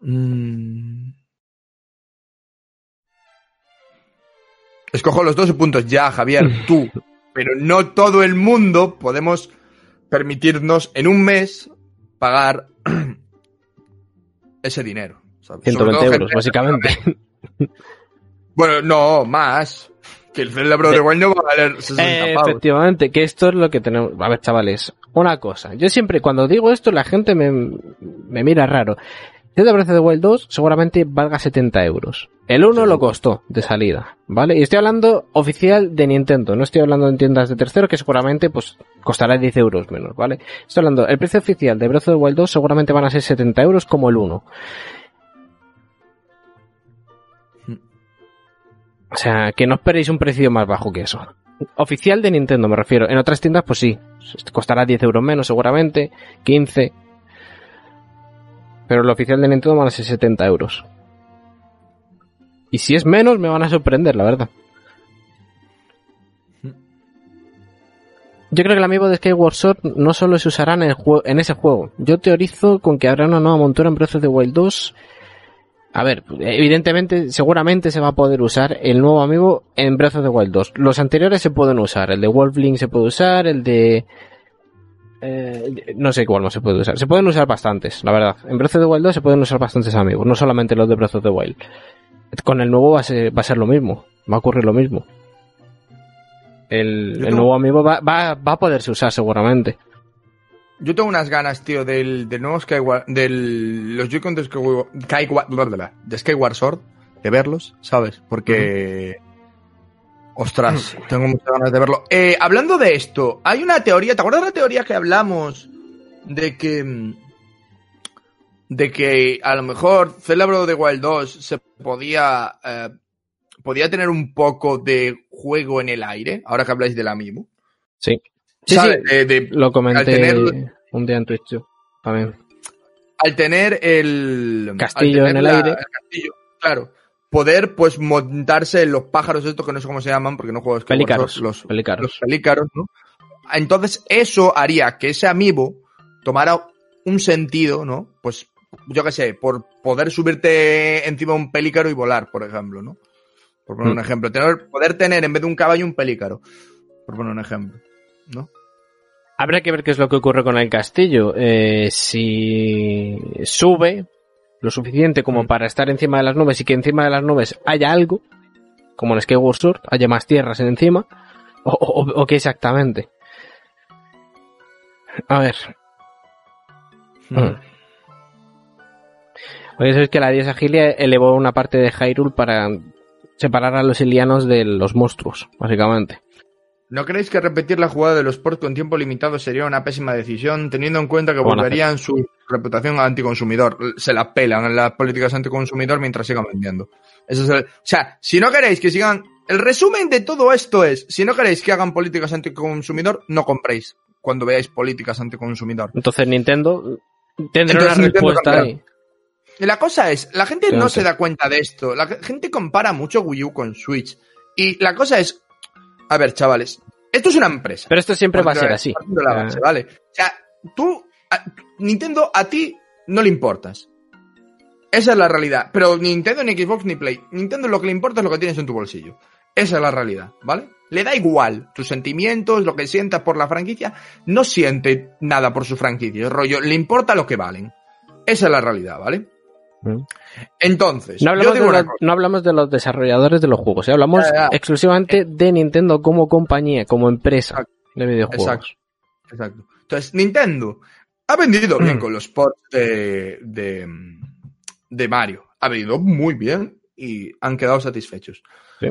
Speaker 2: Mm. Escojo los 12 puntos ya, Javier, tú. Pero no todo el mundo podemos permitirnos en un mes pagar ese dinero. ¿sabes? Sobre
Speaker 1: 120
Speaker 2: todo
Speaker 1: euros,
Speaker 2: gente-
Speaker 1: básicamente.
Speaker 2: Bueno, no, más. Que el of the Wild no va a valer 60
Speaker 1: Eh,
Speaker 2: pavos.
Speaker 1: efectivamente, que esto es lo que tenemos. A ver, chavales, una cosa. Yo siempre, cuando digo esto, la gente me, me mira raro. Zelda Breath of the Wild 2 seguramente valga 70 euros. El 1 lo costó de salida, ¿vale? Y estoy hablando oficial de Nintendo, no estoy hablando en tiendas de tercero que seguramente pues costará 10 euros menos, ¿vale? Estoy hablando, el precio oficial de Breath of the Wild 2 seguramente van a ser 70 euros como el 1. O sea, que no esperéis un precio más bajo que eso. Oficial de Nintendo me refiero. En otras tiendas pues sí, costará 10 euros menos seguramente, 15. Pero el oficial de Nintendo van a ser 70 euros. Y si es menos, me van a sorprender, la verdad. Yo creo que el amiibo de Skyward Sword no solo se usará en, en ese juego. Yo teorizo con que habrá una nueva montura en Breath of the Wild 2. A ver, evidentemente, seguramente se va a poder usar el nuevo amiibo en Breath of the Wild 2. Los anteriores se pueden usar. El de Wolfling se puede usar, el de... Eh, no sé cuál no se puede usar. Se pueden usar bastantes, la verdad. En Breath of the Wild 2 se pueden usar bastantes amigos, no solamente los de Breath of the Wild. Con el nuevo va a ser, va a ser lo mismo, va a ocurrir lo mismo. El, nuevo amigo va, va, va a poderse usar seguramente.
Speaker 2: Yo tengo unas ganas, tío, del, del nuevo Skyward, del, los Joy-Con de Skyward, de Skyward Sword, de verlos, ¿sabes? Porque, ostras, tengo muchas ganas de verlo. Eh, hablando de esto, hay una teoría, ¿te acuerdas de la teoría que hablamos de que, mm, de que a lo mejor of the Wild 2 se podía, eh, podía tener un poco de juego en el aire, ahora que habláis del amiibo?
Speaker 1: Sí. Sí,
Speaker 2: ¿Sabes?
Speaker 1: sí,
Speaker 2: Eh, de-
Speaker 1: lo comenté
Speaker 2: al tener-
Speaker 1: un día en Twitch yo, también.
Speaker 2: al tener el
Speaker 1: Castillo
Speaker 2: al tener
Speaker 1: en el aire.
Speaker 2: castillo, claro, poder pues montarse en los pájaros estos que no sé cómo se llaman porque no juego Skyward
Speaker 1: Pelícaros,
Speaker 2: Sword, los,
Speaker 1: pelícaros.
Speaker 2: los pelícaros, ¿no? Entonces eso haría que ese amiibo tomara un sentido, ¿no? Pues yo qué sé, por poder subirte encima de un pelícaro y volar, por ejemplo, ¿no? Por poner
Speaker 1: Mm.
Speaker 2: un ejemplo, tener, poder tener en vez de un caballo un pelícaro, por poner un ejemplo, ¿no?
Speaker 1: Habrá que ver qué es lo que ocurre con el castillo. Eh, si sube lo suficiente como
Speaker 2: Mm.
Speaker 1: para estar encima de las nubes y que encima de las nubes haya algo, como en Skyward Sword, haya más tierras en encima, o, o, o qué exactamente. A ver. Mm. Oye, eso es que la diosa Gilia elevó una parte de Hyrule para separar a los ilianos de los monstruos, básicamente.
Speaker 2: ¿No creéis que repetir la jugada de los ports con tiempo limitado sería una pésima decisión, teniendo en cuenta que volverían su reputación anticonsumidor? Se la pelan en las políticas anticonsumidor mientras sigan vendiendo. Eso es el- O sea, si no queréis que sigan... El resumen de todo esto es, si no queréis que hagan políticas anticonsumidor, no compréis cuando veáis políticas anticonsumidor.
Speaker 1: Entonces Nintendo tendrá
Speaker 2: Entonces,
Speaker 1: una
Speaker 2: Nintendo
Speaker 1: respuesta ahí.
Speaker 2: Y la cosa es, la gente no se da cuenta de esto. La gente compara mucho Wii U con Switch. Y la cosa es, a ver, chavales, esto es una empresa.
Speaker 1: Pero esto siempre va a ser así.
Speaker 2: la
Speaker 1: Ah.
Speaker 2: base, ¿vale? O sea, tú, a- Nintendo, a ti no le importas. Esa es la realidad. Pero ni Nintendo, ni Xbox, ni Play. Nintendo lo que le importa es lo que tienes en tu bolsillo. Esa es la realidad, ¿vale? Le da igual tus sentimientos, lo que sientas por la franquicia. No siente nada por su franquicia. Rollo, le importa lo que valen. Esa es la realidad, ¿vale? Entonces,
Speaker 1: No
Speaker 2: yo
Speaker 1: hablamos, de
Speaker 2: digo
Speaker 1: los,
Speaker 2: cosa.
Speaker 1: no hablamos de los desarrolladores de los juegos, ¿eh? hablamos
Speaker 2: Ya, ya.
Speaker 1: exclusivamente de Nintendo como compañía, como empresa
Speaker 2: Exacto.
Speaker 1: de videojuegos.
Speaker 2: Exacto. Exacto. Entonces, Nintendo ha vendido bien
Speaker 1: Mm.
Speaker 2: con los ports de, de, de Mario. Ha vendido muy bien y han quedado satisfechos.
Speaker 1: Sí.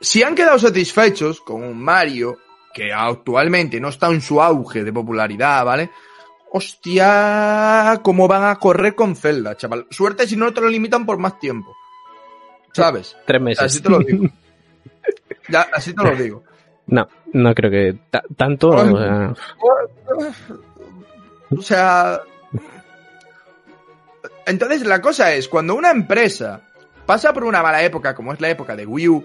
Speaker 2: Si han quedado satisfechos con un Mario que actualmente no está en su auge de popularidad, ¿vale? Hostia, ¿cómo van a correr con Zelda, chaval? Suerte si no te lo limitan por más tiempo. ¿Sabes?
Speaker 1: Tres meses.
Speaker 2: Así te lo digo. Ya, así te lo digo.
Speaker 1: No, no creo que ta- tanto.
Speaker 2: Ay.
Speaker 1: o sea,
Speaker 2: O sea. Entonces la cosa es, cuando una empresa pasa por una mala época, como es la época de Wii U,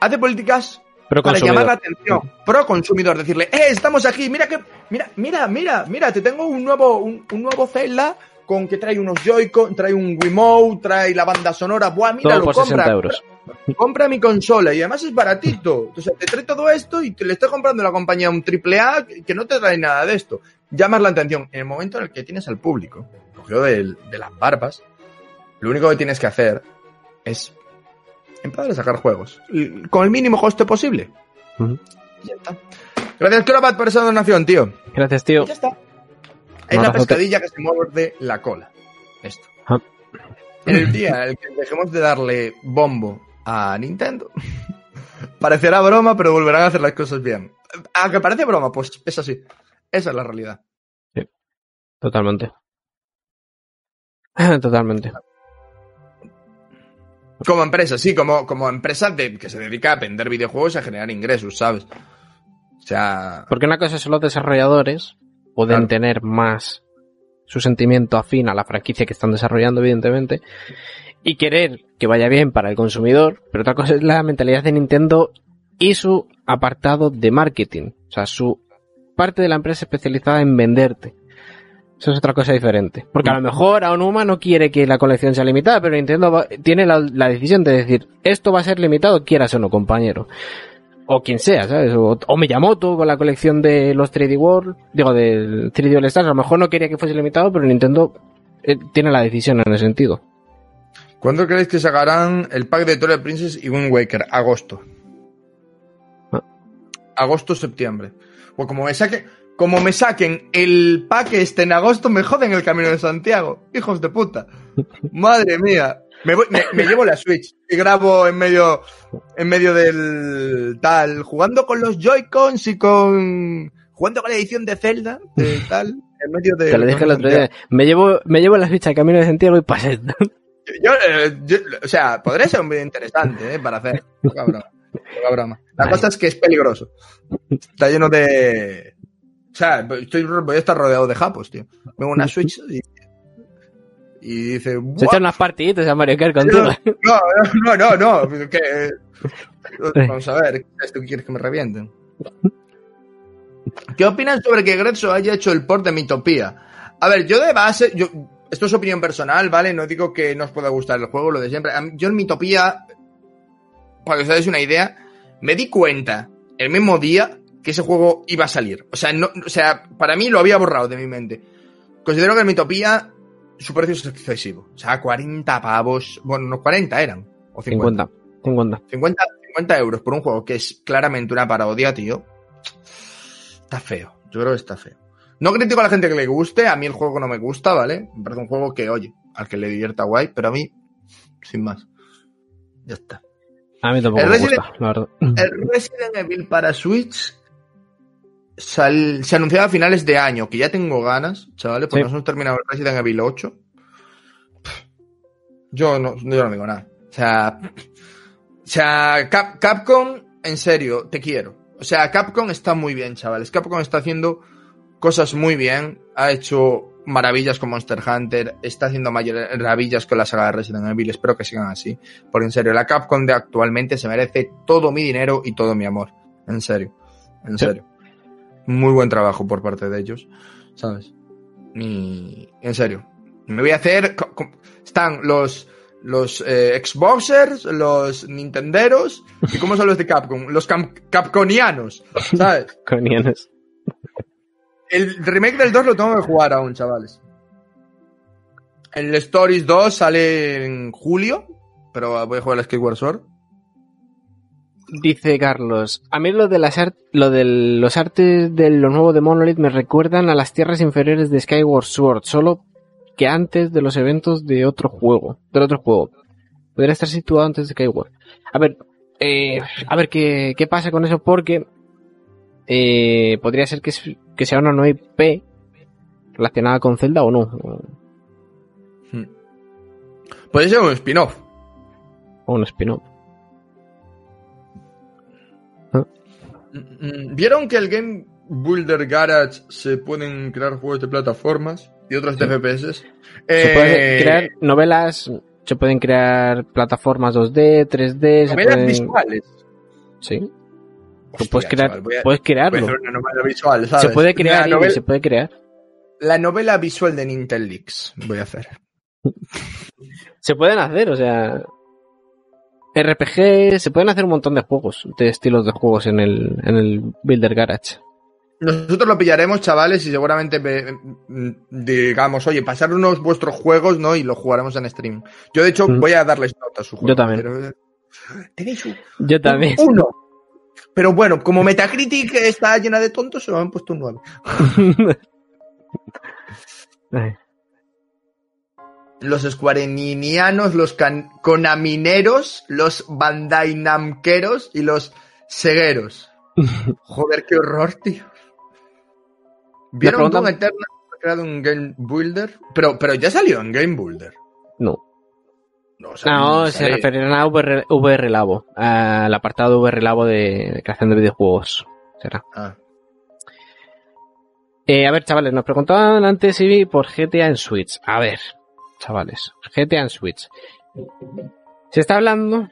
Speaker 2: hace políticas para llamar la atención, pro consumidor, decirle, eh, estamos aquí, mira que, mira, mira, mira, mira, te tengo un nuevo, un, un nuevo Zelda con que trae unos Joy-Con, trae un Wiimote, trae la banda sonora, buah, mira,
Speaker 1: Todo
Speaker 2: lo
Speaker 1: por
Speaker 2: compra,
Speaker 1: 60 euros.
Speaker 2: compra mi consola y además es baratito. Sea, te trae todo esto y te le está comprando la compañía un triple A que que no te trae nada de esto. Llamas la atención. En el momento en el que tienes al público, cogido de, de las barbas, lo único que tienes que hacer es empezar a sacar juegos con el mínimo coste posible.
Speaker 1: Ujú.
Speaker 2: Y ya está. Gracias, Crobat, por esa donación, tío.
Speaker 1: Gracias, tío.
Speaker 2: Ya está. Es la pescadilla que se muerde la cola. Esto.
Speaker 1: Ah.
Speaker 2: En el día en el que dejemos de darle bombo a Nintendo, parecerá broma, pero volverán a hacer las cosas bien. A que parece broma, pues es así. Esa es la realidad.
Speaker 1: Totalmente. Totalmente.
Speaker 2: Como empresa, sí, como, como empresa de, que se dedica a vender videojuegos y a generar ingresos, ¿sabes? O sea,
Speaker 1: Porque una cosa son los desarrolladores, pueden
Speaker 2: Claro.
Speaker 1: tener más su sentimiento afín a la franquicia que están desarrollando, evidentemente, y querer que vaya bien para el consumidor, pero otra cosa es la mentalidad de Nintendo y su apartado de marketing, o sea, su parte de la empresa especializada en venderte. Eso es otra cosa diferente. Porque a lo mejor Aonuma no quiere que la colección sea limitada, pero Nintendo va- tiene la, la decisión de decir, esto va a ser limitado, quieras o no, compañero. O quien sea, ¿sabes? O, o Miyamoto con la colección de los 3D World, digo, del 3D All Stars, a lo mejor no quería que fuese limitado, pero Nintendo eh, tiene la decisión en ese sentido.
Speaker 2: ¿cuándo creéis que sacarán el pack de Twilight Princess y Wind Waker? Agosto.
Speaker 1: Ah.
Speaker 2: Agosto, septiembre. O como me saquen, como me saquen el pack este en agosto, me joden el camino de Santiago. Hijos de puta. Madre mía. Me, voy- me- me llevo la Switch y grabo en medio, en medio del tal, jugando con los Joy-Cons y con, jugando con la edición de Zelda, de tal, en medio de.
Speaker 1: Te lo dije el otro día. Me llevo, me llevo la ficha de camino de Santiago y pasé.
Speaker 2: Yo, eh, yo- o sea, podría ser un vídeo interesante, ¿eh? Para hacer. Poca broma. Poca broma. La cosa es que es peligroso. Está lleno de. O sea, estoy, voy a estar rodeado de japos, tío. Veo una Switch y. Y dice.
Speaker 1: Se echan unas partiditas a Mario Kart con.
Speaker 2: No, no, no, no. que- Vamos a ver, ¿esto qué quieres que me revienten? ¿Qué opinan sobre que Grezzo haya hecho el port de Mitopía? A ver, yo de base, yo, esto es opinión personal, ¿vale? No digo que no os pueda gustar el juego, lo de siempre. Mí- Yo en Mitopía, para que os hagáis una idea, me di cuenta el mismo día que ese juego iba a salir. O sea, no, o sea, para mí lo había borrado de mi mente. Considero que en Mitopía su precio es excesivo. O sea, 40 pavos, bueno, unos 40 eran. O 50.
Speaker 1: 50. 50.
Speaker 2: 50, 50 euros por un juego que es claramente una parodia, tío. Está feo. Yo creo que está feo. No critico a la gente que le guste, a mí el juego no me gusta, ¿vale? Me parece un juego que, oye, al que le divierta guay, pero a mí, sin más. Ya está.
Speaker 1: A mí tampoco
Speaker 2: El
Speaker 1: me
Speaker 2: Resident-
Speaker 1: gusta, la verdad.
Speaker 2: El Resident Evil para Switch sal- se anunció a finales de año, que ya tengo ganas, chavales, porque
Speaker 1: Sí.
Speaker 2: nos hemos terminado el Resident Evil 8. Yo no, yo no digo nada. O sea, o sea Cap- Capcom, en serio, te quiero. O sea, Capcom está muy bien, chavales. Capcom está haciendo cosas muy bien. Ha hecho maravillas con Monster Hunter. Está haciendo maravillas con la saga de Resident Evil. Espero que sigan así. Porque en serio, la Capcom de actualmente se merece todo mi dinero y todo mi amor. En serio. En serio. Muy buen trabajo por parte de ellos. ¿Sabes? Y en serio. Me voy a hacer. Están los. Los eh, Xboxers, los Nintenderos, ¿y cómo son los de Capcom? Los Capconianos, ¿sabes?
Speaker 1: Conianos.
Speaker 2: El remake del 2 lo tengo que jugar aún, chavales. El Stories 2 sale en julio, pero voy a jugar al Skyward Sword.
Speaker 1: Dice Carlos, a mí lo de las lo de los artes de lo nuevo de Monolith me recuerdan a las tierras inferiores de Skyward Sword, solo que antes de los eventos de otro juego, del otro juego. Podría estar situado antes de Skyward. A ver, eh, a ver qué, qué pasa con eso porque eh, podría ser que, que sea una nueva IP relacionada con Zelda o no.
Speaker 2: Puede ser un spin-off.
Speaker 1: O un spin-off.
Speaker 2: ¿Vieron que el Game Builder Garage se pueden crear juegos de plataformas y otros de FPS?
Speaker 1: Se
Speaker 2: Eh,
Speaker 1: pueden crear novelas, se pueden crear plataformas 2D, 3D, se
Speaker 2: novelas
Speaker 1: pueden...
Speaker 2: visuales.
Speaker 1: Sí.
Speaker 2: Hostia,
Speaker 1: puedes, crear,
Speaker 2: chaval, voy a-
Speaker 1: puedes crearlo.
Speaker 2: una novela visual, ¿sabes?
Speaker 1: Se puede crear,
Speaker 2: novela,
Speaker 1: se puede crear.
Speaker 2: la novela visual de Nintendo Leaks voy a hacer.
Speaker 1: Se pueden hacer, o sea. RPG, se pueden hacer un montón de juegos, de estilos de juegos en el, en el Builder Garage.
Speaker 2: Nosotros lo pillaremos, chavales, y seguramente digamos, oye, pasar unos vuestros juegos, ¿no? Y lo jugaremos en stream. Yo, de hecho,
Speaker 1: Mm.
Speaker 2: voy a darles nota a su juego.
Speaker 1: Yo también.
Speaker 2: pero- Tenéis un,
Speaker 1: Yo también.
Speaker 2: uno. Pero bueno, como Metacritic está llena de tontos, se lo han puesto un 9. Los squareninianos, los conamineros, los Bandai Namqueros y los segueros. Joder, qué horror, tío. ¿Vieron
Speaker 1: pregunta-
Speaker 2: Doom Eternal ha creado un Game Builder? Pero, pero ya salió en Game Builder.
Speaker 1: no.
Speaker 2: No,
Speaker 1: se referirán a VR, VR Labo, al apartado VR Labo de, de creación de videojuegos. Será.
Speaker 2: Ah.
Speaker 1: Eh, a ver, chavales, nos preguntaban antes Ibi por GTA en Switch. A ver, chavales, GTA en Switch. Se está hablando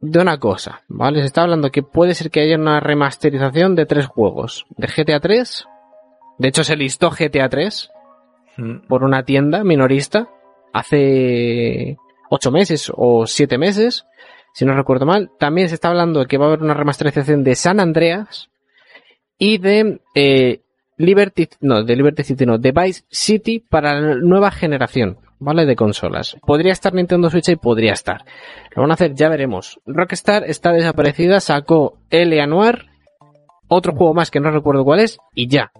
Speaker 1: de una cosa, ¿vale? Se está hablando que puede ser que haya una remasterización de tres juegos. De GTA 3. De hecho, se listó GTA 3
Speaker 2: Mm.
Speaker 1: por una tienda minorista hace ocho meses o siete meses, si no recuerdo mal. También se está hablando de que va a haber una remasterización de San Andreas y de eh, Liberty, no, de Liberty City, no, de Vice City para la nueva generación, ¿vale? De consolas. Podría estar Nintendo Switch y podría estar. Lo van a hacer, ya veremos. Rockstar está desaparecida, sacó L Noir, otro juego más que no recuerdo cuál es, y ya.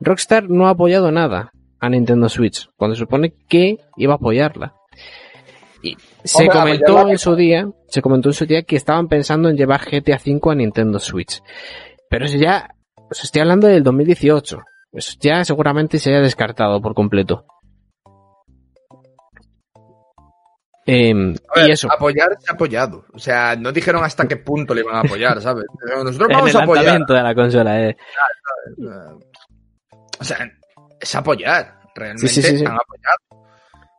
Speaker 1: Rockstar no ha apoyado nada a Nintendo Switch, cuando se supone que iba a apoyarla. Y se
Speaker 2: Hombre,
Speaker 1: comentó en su día, se comentó en su día que estaban pensando en llevar GTA V a Nintendo Switch. Pero eso ya, os estoy hablando del 2018. Eso ya seguramente se haya descartado por completo. Em,
Speaker 2: ver,
Speaker 1: y eso,
Speaker 2: Apoyar se ha apoyado. O sea, no dijeron hasta qué punto le iban a apoyar, ¿sabes? Nosotros vamos
Speaker 1: el
Speaker 2: a apoyar.
Speaker 1: de la consola, eh.
Speaker 2: O sea, es apoyar. Realmente
Speaker 1: Sí, sí, sí,
Speaker 2: han apoyado.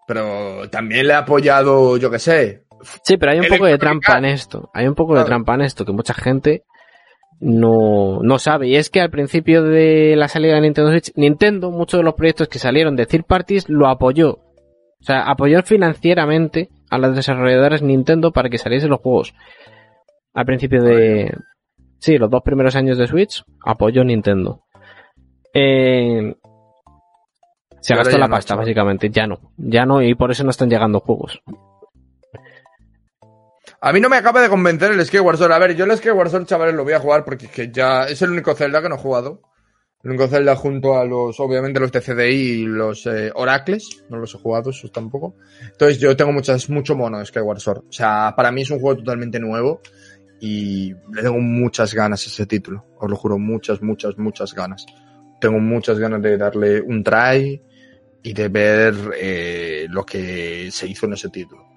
Speaker 2: Pero también le ha apoyado, yo qué sé.
Speaker 1: Sí, pero hay un poco de trampa en esto. Hay un poco de trampa en esto que mucha gente no, no sabe. Y es que al principio de la salida de Nintendo Switch, Nintendo, muchos de los proyectos que salieron de third parties, lo apoyó. O sea, apoyó financieramente a las desarrolladoras Nintendo para que saliesen los juegos. Al principio de... Sí, los dos primeros años de Switch, apoyó Nintendo. Eh, se gastó la
Speaker 2: no,
Speaker 1: pasta, básicamente. Ya no. Ya no, y por eso no están llegando juegos.
Speaker 2: A mí no me acaba de convencer el Skyward Sword. A ver, yo el Skyward Sword, chavales, lo voy a jugar porque es que ya es el único Zelda que no he jugado. El único Zelda junto a los, obviamente, los de CDI y los eh, Oracles. No los he jugado esos tampoco. Entonces yo tengo muchas, mucho mono de Skyward Sword. O sea, para mí es un juego totalmente nuevo y le tengo muchas ganas ese título. Os lo juro, muchas, muchas, muchas ganas. Tengo muchas ganas de darle un try y de ver eh, lo que se hizo en ese título.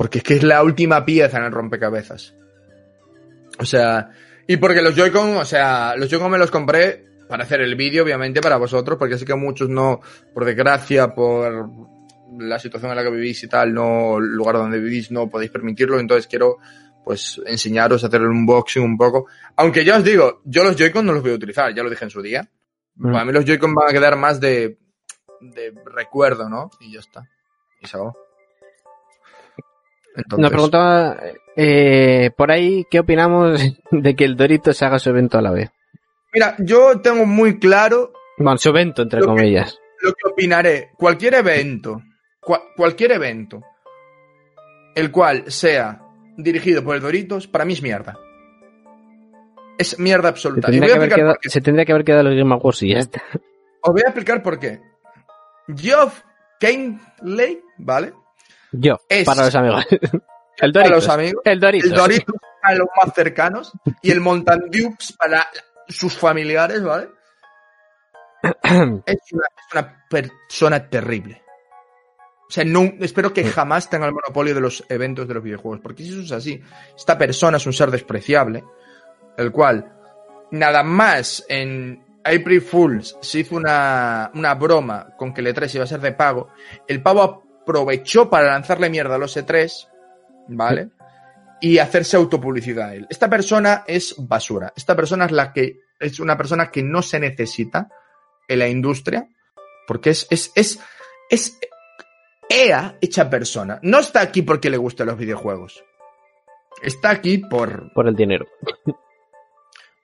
Speaker 2: Porque es que es la última pieza en el rompecabezas. O sea, y porque los Joy-Con, o sea, los Joy-Con me los compré para hacer el vídeo, obviamente, para vosotros, porque sé que muchos no, por desgracia, por la situación en la que vivís y tal, no, el lugar donde vivís no podéis permitirlo, entonces quiero, pues, enseñaros a hacer el unboxing un poco. Aunque ya os digo, yo los Joy-Con no los voy a utilizar, ya lo dije en su día.
Speaker 1: Mm.
Speaker 2: Para mí los Joy-Con van a quedar más de, de recuerdo, ¿no? Y ya está. Y se acabó. Entonces,
Speaker 1: Nos preguntaba eh, por ahí qué opinamos de que el Dorito se haga su evento a la vez.
Speaker 2: Mira, yo tengo muy claro
Speaker 1: Bueno, su evento, entre
Speaker 2: Lo que-
Speaker 1: comillas.
Speaker 2: lo que opinaré. Cualquier evento, cua- cualquier evento, el cual sea dirigido por el Doritos, para mí es mierda. Es mierda
Speaker 1: Se
Speaker 2: absoluta. Y
Speaker 1: tendría,
Speaker 2: voy
Speaker 1: que
Speaker 2: a
Speaker 1: haber
Speaker 2: explicar
Speaker 1: quedado,
Speaker 2: por qué.
Speaker 1: se tendría que haber quedado los Game Awards y ya está.
Speaker 2: Os voy a explicar por qué. Geoff Canley, ¿vale?
Speaker 1: Yo,
Speaker 2: Es-
Speaker 1: para los amigos. el
Speaker 2: Para
Speaker 1: Doritos.
Speaker 2: los amigos.
Speaker 1: El Doritos.
Speaker 2: El Doritos para los más cercanos. Y el Mountain Dukes para sus familiares, ¿vale? Es una, es una persona terrible. O sea, no, espero que jamás tenga el monopolio de los eventos de los videojuegos. Porque si eso es así, esta persona es un ser despreciable, el cual, nada más en April Fools se hizo una, una broma con que el E3 iba a ser de pago. El pavo aprovechó para lanzarle mierda a los E3, ¿vale? Y hacerse autopublicidad a él. Esta persona es basura. Esta persona es la que es una persona que no se necesita en la industria, porque es, es, es, es EA hecha persona. No está aquí porque le gustan los videojuegos. Está aquí por,
Speaker 1: Por el dinero.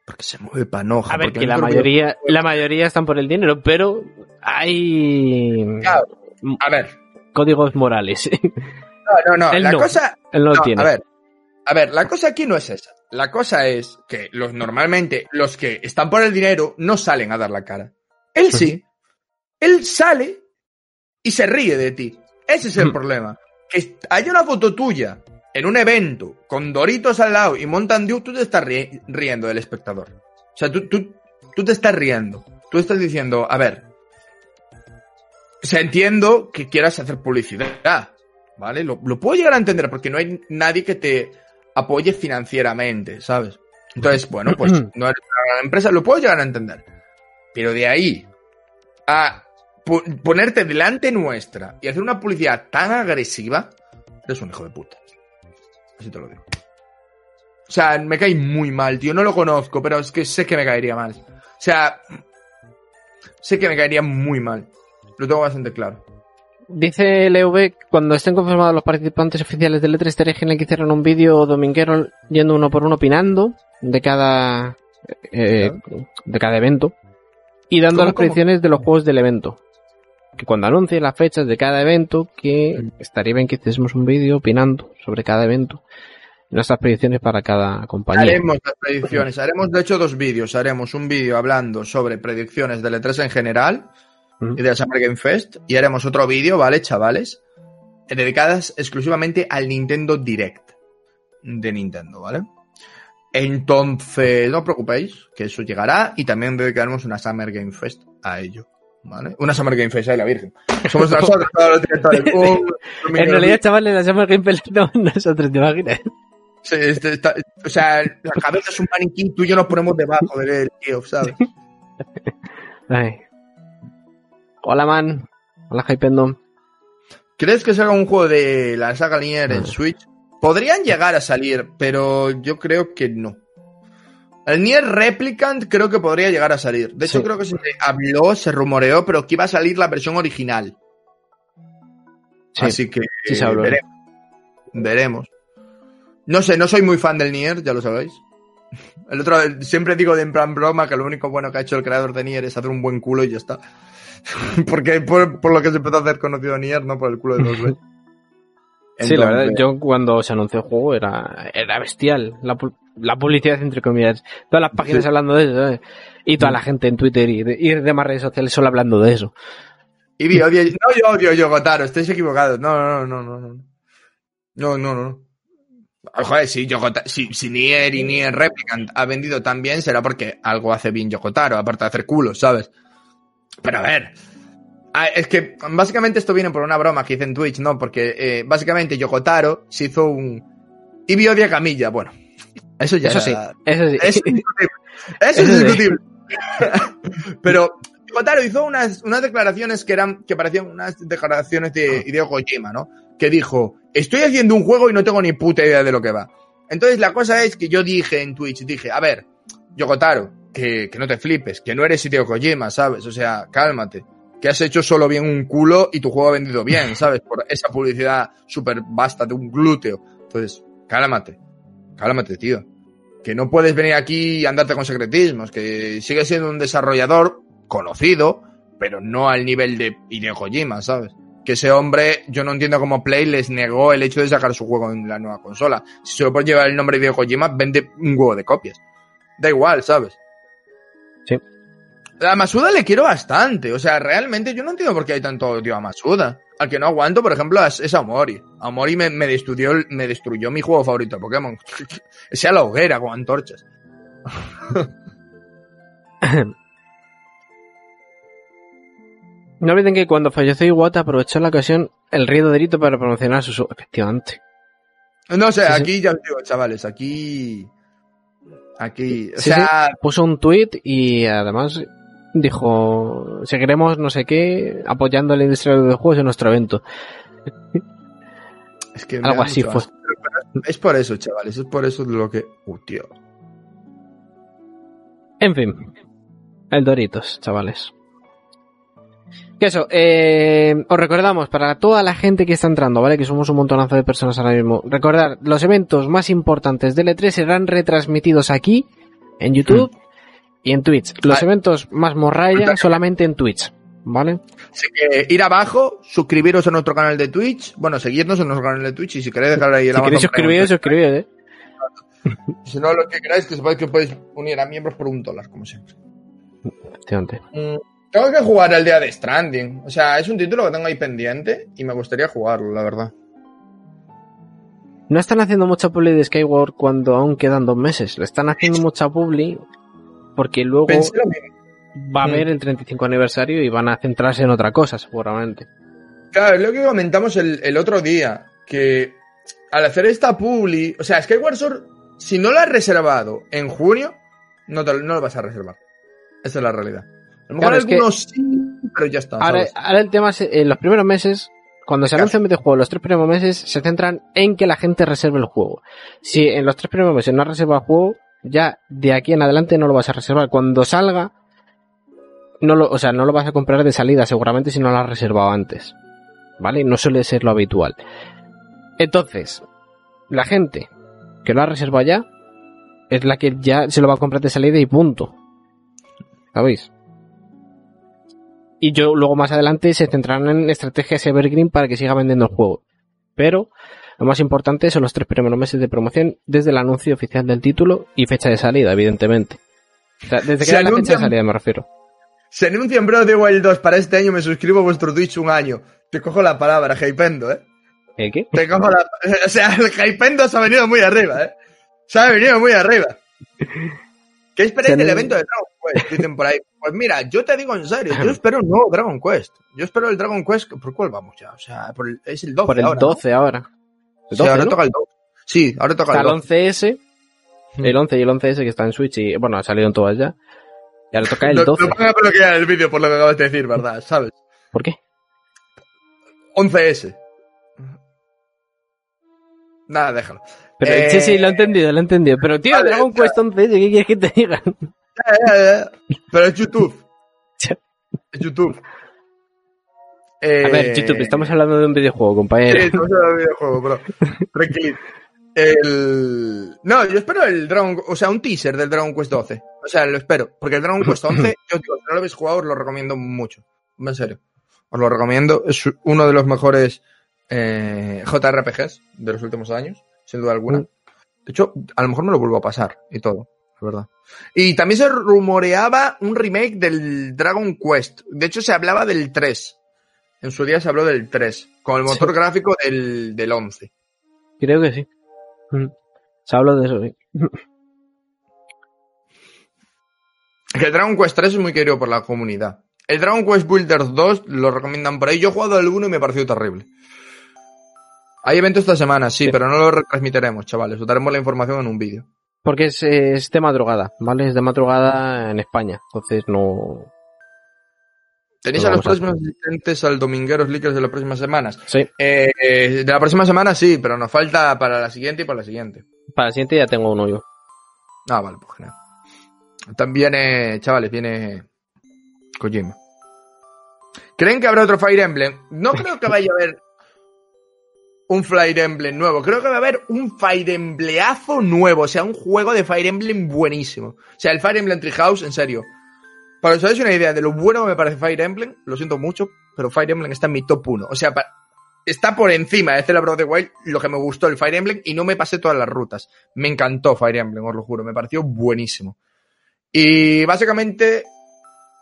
Speaker 2: porque se mueve panoja.
Speaker 1: A ver, que la mayoría, la mayoría están por el dinero, pero hay
Speaker 2: Claro. A ver,
Speaker 1: códigos morales.
Speaker 2: no, no, no.
Speaker 1: Él
Speaker 2: La
Speaker 1: no.
Speaker 2: cosa,
Speaker 1: Él no,
Speaker 2: No,
Speaker 1: tiene.
Speaker 2: A ver, a ver, la cosa aquí no es esa. La cosa es que los normalmente los que están por el dinero no salen a dar la cara. Él sí. Él sale y se ríe de ti. Ese es el
Speaker 1: Ujú.
Speaker 2: problema. Que hay una foto tuya en un evento con Doritos al lado y Mountain Dew, tú te estás ri- riendo del espectador. O sea, tú, tú, tú te estás riendo. Tú estás diciendo, a ver, o sea, entiendo que quieras hacer publicidad, ¿vale? Lo, lo puedo llegar a entender porque no hay nadie que te apoye financieramente, ¿sabes? Entonces, bueno, pues no eres una gran empresa, lo puedo llegar a entender. Pero de ahí a po- ponerte delante nuestra y hacer una publicidad tan agresiva, eres un hijo de puta. Así te lo digo. O sea, me cae muy mal, tío. No lo conozco, pero es que sé que me caería mal. O sea, sé que me caería muy mal. Lo tengo bastante claro.
Speaker 1: Dice LV, cuando estén confirmados los participantes oficiales del E3, estaría genial que hicieran un vídeo dominguero yendo uno por uno opinando de cada eh, de cada evento y dando
Speaker 2: ¿Cómo,
Speaker 1: las predicciones de los juegos del evento. Que cuando anuncien las fechas de cada evento, que estaría bien que hiciésemos un vídeo opinando sobre cada evento. Nuestras predicciones para cada compañía.
Speaker 2: Haremos las predicciones. Haremos, de hecho, dos vídeos. Haremos un vídeo hablando sobre predicciones del E3 en general Y de la Summer Game Fest. Y haremos otro vídeo, ¿vale, chavales? Dedicadas exclusivamente al Nintendo Direct de Nintendo, ¿vale? Entonces, no os preocupéis, que eso llegará y también dedicaremos una Summer Game Fest a ello, ¿vale? Una Summer Game Fest, ay la virgen. Somos nosotros todos los directores. Uh,
Speaker 1: En realidad, chavales, la Summer Game Fest no nosotros, ¿te imaginas?
Speaker 2: Sí, este está- o sea, la cabeza es un maniquí, tú y yo nos ponemos debajo del tío, ¿sabes?
Speaker 1: Ay. Hola, man. Hola, Hypendom.
Speaker 2: ¿Crees que salga un juego de la saga Nier en
Speaker 1: Ah.
Speaker 2: Switch? Podrían llegar a salir, pero yo creo que no. El Nier Replicant creo que podría llegar a salir. De hecho,
Speaker 1: Sí.
Speaker 2: creo que se habló, se rumoreó, pero que iba a salir la versión original.
Speaker 1: Sí,
Speaker 2: Así que
Speaker 1: sí se habló.
Speaker 2: veremos. Veremos. No sé, no soy muy fan del Nier, ya lo sabéis. El otro, siempre digo de en plan broma que lo único bueno que ha hecho el creador de Nier es hacer un buen culo y ya está. Porque por, por lo que se empezó a hacer conocido Nier, no por el culo de los reyes.
Speaker 1: Sí, la verdad,
Speaker 2: Entonces-
Speaker 1: yo cuando se anunció el juego era, era bestial. La, pu- la publicidad, entre comillas. Todas las páginas
Speaker 2: Sí.
Speaker 1: hablando de eso, ¿sabes? Y toda la gente en Twitter y, de, y demás redes sociales solo hablando de eso.
Speaker 2: Y vi, odio, no, yo odio Yogotaro, estáis equivocados. No, no, no, no, no. No, no, no. Joder, si, Yogota- si, si Nier y Nier Replicant ha vendido tan bien, será porque algo hace bien Yogotaro, aparte de hacer culos, ¿sabes? Pero a ver. ah, Es que básicamente esto viene por una broma que hice en Twitch, ¿no? Porque eh, básicamente Yogotaro se hizo un. Ibi odia Camilla. Bueno, eso ya
Speaker 1: Eso sí, eso sí.
Speaker 2: Eso es discutible. Eso es discutible. Pero Kotaro hizo unas, unas declaraciones que eran, que parecían unas declaraciones de Hideo Kojima, ¿no? Que dijo, estoy haciendo un juego y no tengo ni puta idea de lo que va. Entonces la cosa es que yo dije en Twitch, dije, a ver, Yokotaro, que, que no te flipes, que no eres Hideo Kojima, ¿sabes? O sea, cálmate. Que has hecho solo bien un culo y tu juego ha vendido bien, ¿sabes? Por esa publicidad súper vasta de un glúteo. Entonces, cálmate. Cálmate, tío. Que no puedes venir aquí y andarte con secretismos, que sigues siendo un desarrollador conocido, pero no al nivel de Hideo Kojima, ¿sabes? Que ese hombre, yo no entiendo cómo Play les negó el hecho de sacar su juego en la nueva consola. Si solo por llevar el nombre de Hideo Kojima, vende un huevo de copias. Da igual, ¿sabes?
Speaker 1: Sí.
Speaker 2: A Masuda le quiero bastante. O sea, realmente yo no entiendo por qué hay tanto odio a Masuda. Al que no aguanto, por ejemplo, es, es a Omori. A Omori me, me destruyó, me destruyó mi juego favorito de Pokémon. Ese a la hoguera con antorchas.
Speaker 1: No olviden que cuando falleció Iwata aprovechó la ocasión el río de delito para promocionar su... Efectivamente.
Speaker 2: No sé,
Speaker 1: Sí, sí.
Speaker 2: aquí ya os digo, chavales, aquí. Aquí. O
Speaker 1: Sí,
Speaker 2: sea,
Speaker 1: Puso un tweet y además dijo, seguiremos no sé qué apoyando la industria de los juegos en nuestro evento.
Speaker 2: es que
Speaker 1: Algo así fue.
Speaker 2: Es por eso, chavales, es por eso de lo que. Uh, tío.
Speaker 1: En fin, el Doritos, chavales. Que eso, eh, os recordamos para toda la gente que está entrando, ¿vale? Que somos un montonazo de personas ahora mismo. Recordar, los eventos más importantes del E3 serán retransmitidos aquí, en YouTube y en Twitch. Los
Speaker 2: Ah.
Speaker 1: eventos más morralla solamente en Twitch, ¿vale?
Speaker 2: Así que ir abajo, suscribiros a nuestro canal de Twitch. Bueno, seguidnos en nuestro canal de Twitch y si queréis dejar ahí el
Speaker 1: Si queréis suscribiros, suscribiros, ¿eh?
Speaker 2: Si no, lo que queráis, que sepáis que podéis unir a miembros por un dólar, como siempre.
Speaker 1: Efectivamente.
Speaker 2: Mm, Tengo que jugar el día de Stranding. O sea, es un título que tengo ahí pendiente y me gustaría jugarlo, la verdad.
Speaker 1: No están haciendo mucha publi de Skyward cuando aún quedan dos meses. Le están haciendo mucha publi porque luego va a
Speaker 2: Mm.
Speaker 1: haber el 35 aniversario y van a centrarse en otra cosa, seguramente.
Speaker 2: Claro, es lo que comentamos el, el otro día, que al hacer esta publi, o sea, Skyward Sword, si no lo has reservado en junio, no, te, no lo vas a reservar. Esa es la realidad. A lo mejor
Speaker 1: Claro, es que-
Speaker 2: algunos sí, pero ya está.
Speaker 1: Ahora, el tema es, en los primeros meses, cuando se anuncia un videojuego, los tres primeros meses se centran en que la gente reserve el juego. Si en los tres primeros meses no has reservado el juego, ya de aquí en adelante no lo vas a reservar. Cuando salga, no lo, o sea, no lo vas a comprar de salida seguramente si no lo has reservado antes. ¿Vale? No suele ser lo habitual. Entonces, la gente que lo ha reservado ya es la que ya se lo va a comprar de salida y punto. ¿Sabéis? Y yo luego más adelante se centrarán en estrategias Evergreen para que siga vendiendo el juego. Pero lo más importante son los tres primeros meses de promoción desde el anuncio oficial del título y fecha de salida, evidentemente. O sea, desde que
Speaker 2: Se
Speaker 1: da la fecha de salida me refiero.
Speaker 2: Se anuncia en Breath of the Wild 2 para este año, me suscribo a vuestro Twitch un año. Te cojo la palabra, hypendo, ¿eh?
Speaker 1: ¿Eh, qué?
Speaker 2: Te cojo la... O sea, el hypendo se ha venido muy arriba, ¿eh? Se ha venido muy arriba. ¿Qué esperáis del evento de Dragon Quest? Dicen por ahí. Pues mira, yo te digo en serio, yo espero un nuevo Dragon Quest. Yo espero el Dragon Quest, ¿por cuál vamos ya? O sea, por el- es el 12
Speaker 1: Por el
Speaker 2: ahora, ¿no?
Speaker 1: 12 ahora.
Speaker 2: O
Speaker 1: El
Speaker 2: sea,
Speaker 1: 12,
Speaker 2: ahora
Speaker 1: ¿no?
Speaker 2: toca el 12. Sí, ahora toca
Speaker 1: Está
Speaker 2: el
Speaker 1: el
Speaker 2: 12.
Speaker 1: 11S, el 11 y el 11S que está en Switch y, bueno, ha salido en todas ya. Y ahora toca el
Speaker 2: No,
Speaker 1: 12.
Speaker 2: no van a bloquear el vídeo por lo que acabas de decir, ¿verdad? ¿Sabes?
Speaker 1: ¿Por qué?
Speaker 2: 11S. Nada, déjalo.
Speaker 1: Pero,
Speaker 2: Eh,
Speaker 1: Sí, sí, lo he entendido, lo he entendido. Pero, tío,
Speaker 2: vale,
Speaker 1: Dragon. Quest 11S, ¿qué quieres que te diga?
Speaker 2: Ya, ya, ya. Pero es YouTube. Es YouTube.
Speaker 1: A ver, YouTube, estamos hablando de un videojuego, compañero.
Speaker 2: Eh, Sí, estamos hablando de videojuego, bro. Tranquilito. El... No, yo espero el Dragon... O sea, un teaser del Dragon Quest 12. O sea, lo espero. Porque el Dragon Quest 11, yo digo, si no lo habéis jugado, os lo recomiendo mucho. En serio. Os lo recomiendo. Es uno de los mejores eh, JRPGs de los últimos años, sin duda alguna.
Speaker 1: Mm.
Speaker 2: De hecho, a lo mejor me lo vuelvo a pasar y todo, la verdad. Y también se rumoreaba un remake del Dragon Quest. De hecho, se hablaba del 3. En su día se habló del 3, con el motor
Speaker 1: Sí.
Speaker 2: gráfico del, del 11.
Speaker 1: Creo que sí. Mm. Se habló de eso, sí.
Speaker 2: Que el Dragon Quest 3 es muy querido por la comunidad. El Dragon Quest Builders 2 lo recomiendan por ahí. Yo he jugado al 1 y me pareció terrible. Hay evento esta semana, sí,
Speaker 1: Sí.
Speaker 2: pero no lo retransmitiremos, chavales. Os daremos la información en un vídeo.
Speaker 1: Porque es, es de madrugada, ¿vale? Es de madrugada en España. Entonces no.
Speaker 2: ¿Tenéis a los
Speaker 1: a-
Speaker 2: próximos asistentes al Domingueros Leakers de las próximas semanas?
Speaker 1: Sí.
Speaker 2: Eh, eh, de la próxima semana sí, pero nos falta para la siguiente y para la siguiente.
Speaker 1: Para el siguiente ya tengo uno yo.
Speaker 2: Ah, vale, pues genial. También chavales, viene Kojima. ¿Creen que habrá otro Fire Emblem? No creo que vaya a haber un Fire Emblem nuevo. Creo que va a haber un Fire Embleazo nuevo. O sea, un juego de Fire Emblem buenísimo. O sea, el Fire Emblem Treehouse, en serio. Para que os hagáis una idea de lo bueno que me parece Fire Emblem, lo siento mucho, pero Fire Emblem está en mi top 1. O sea, está por encima de Zelda the Wild lo que me gustó el Fire Emblem y no me pasé todas las rutas. Me encantó Fire Emblem, os lo juro, me pareció buenísimo. Y básicamente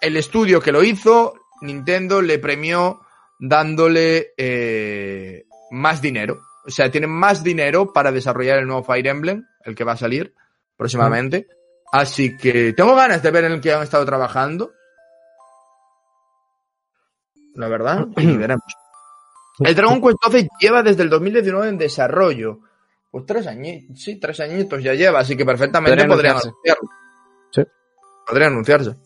Speaker 2: el estudio que lo hizo, Nintendo le premió dándole eh, más dinero. O sea, tienen más dinero para desarrollar el nuevo Fire Emblem, el que va a salir próximamente. Así que tengo ganas de ver en el que han estado trabajando. La verdad, y veremos. El Dragon Quest 12 lleva desde el 2019 en desarrollo. Pues tres añitos, sí, tres añitos ya lleva, así que perfectamente
Speaker 1: Podría
Speaker 2: podrían
Speaker 1: anunciarse. Sí.
Speaker 2: Podría anunciarse.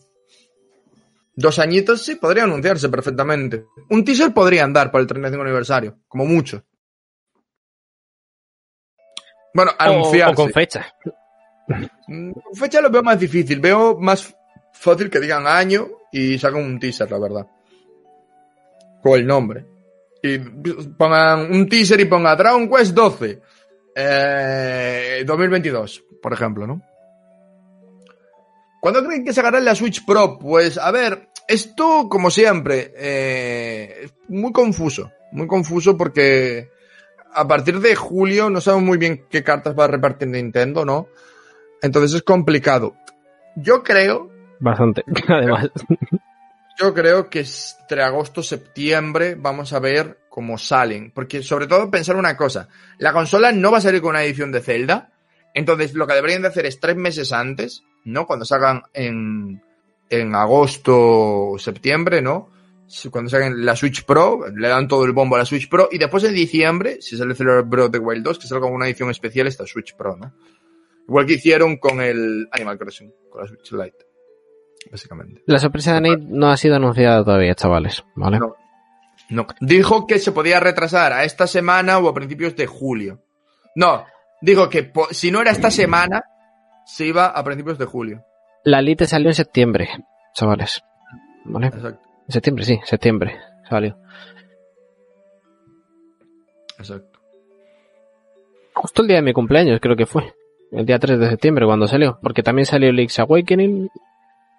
Speaker 2: Dos añitos sí, podría anunciarse perfectamente. Un teaser podrían dar para el 35 aniversario, como mucho. Bueno, anunciarse.
Speaker 1: o con fecha.
Speaker 2: Mm, Con fecha lo veo más difícil. Veo más fácil que digan año y sacan un teaser, la verdad. Con el nombre. Y pongan un teaser y ponga Dragon Quest 12. eh, 2022, por ejemplo, ¿no? ¿Cuándo creen que sacarán la Switch Pro? Pues, a ver, esto, como siempre, eh, es muy confuso. Muy confuso porque a partir de julio no sabemos muy bien qué cartas va a repartir Nintendo, ¿no? Entonces es complicado. Yo creo,
Speaker 1: Bastante. Además.
Speaker 2: yo creo que entre agosto y septiembre vamos a ver cómo salen. Porque sobre todo pensar una cosa, la consola no va a salir con una edición de Zelda. Entonces lo que deberían de hacer es tres meses antes, ¿no? Cuando salgan en, en agosto o septiembre, ¿no? Cuando saquen la Switch Pro, le dan todo el bombo a la Switch Pro. Y después en diciembre, si sale Zelda Breath of the Wild 2, que salga una edición especial esta Switch Pro, ¿no? Igual que hicieron con el Animal Crossing, con la Switch Lite. Básicamente.
Speaker 1: La sorpresa de Nate no ha sido anunciada todavía, chavales. ¿Vale?
Speaker 2: No. No. Dijo que se podía retrasar a esta semana o a principios de julio. No. Dijo que si no era esta semana, se iba a principios de julio.
Speaker 1: La Lite salió en septiembre, chavales. ¿Vale?
Speaker 2: Exacto.
Speaker 1: En septiembre, sí, septiembre. Salió.
Speaker 2: Exacto.
Speaker 1: Justo el día de mi cumpleaños, creo que fue. El día 3 de septiembre, cuando salió. Porque también salió Link's Awakening.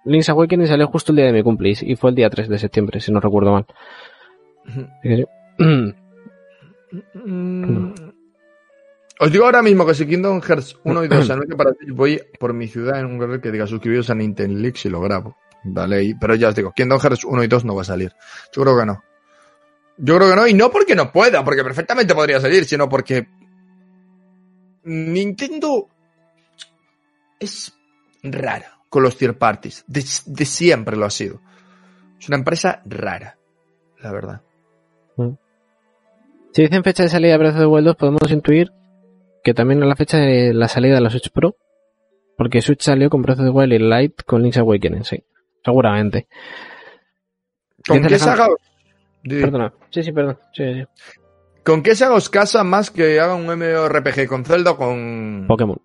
Speaker 1: Link's Awakening salió justo el día de mi cumpleaños. Y fue el día 3 de septiembre, si no recuerdo mal.
Speaker 2: Os digo ahora mismo que si Kingdom Hearts 1 y 2 se anuncia para Switch, voy por mi ciudad en un guerrero que diga suscribiros a Nintendo Leaks y lo grabo. Vale, pero ya os digo, Kingdom Hearts 1 y 2 no va a salir. Yo creo que no. Yo creo que no, y no porque no pueda, porque perfectamente podría salir, sino porque Nintendo es rara con los third parties. De, de siempre lo ha sido. Es una empresa rara, la verdad.
Speaker 1: Si dicen fecha de salida de Breath of the Wild 2, podemos intuir que también es la fecha de la salida de la Switch Pro. Porque Switch salió con Breath of the Wild y Lite con Link's Awakening, sí. Seguramente.
Speaker 2: ¿Con qué saga?
Speaker 1: Perdona. Sí, sí, perdón. Sí, sí.
Speaker 2: ¿Con qué saga os casa más que haga un MMORPG? ¿Con Zelda o con.
Speaker 1: Pokémon.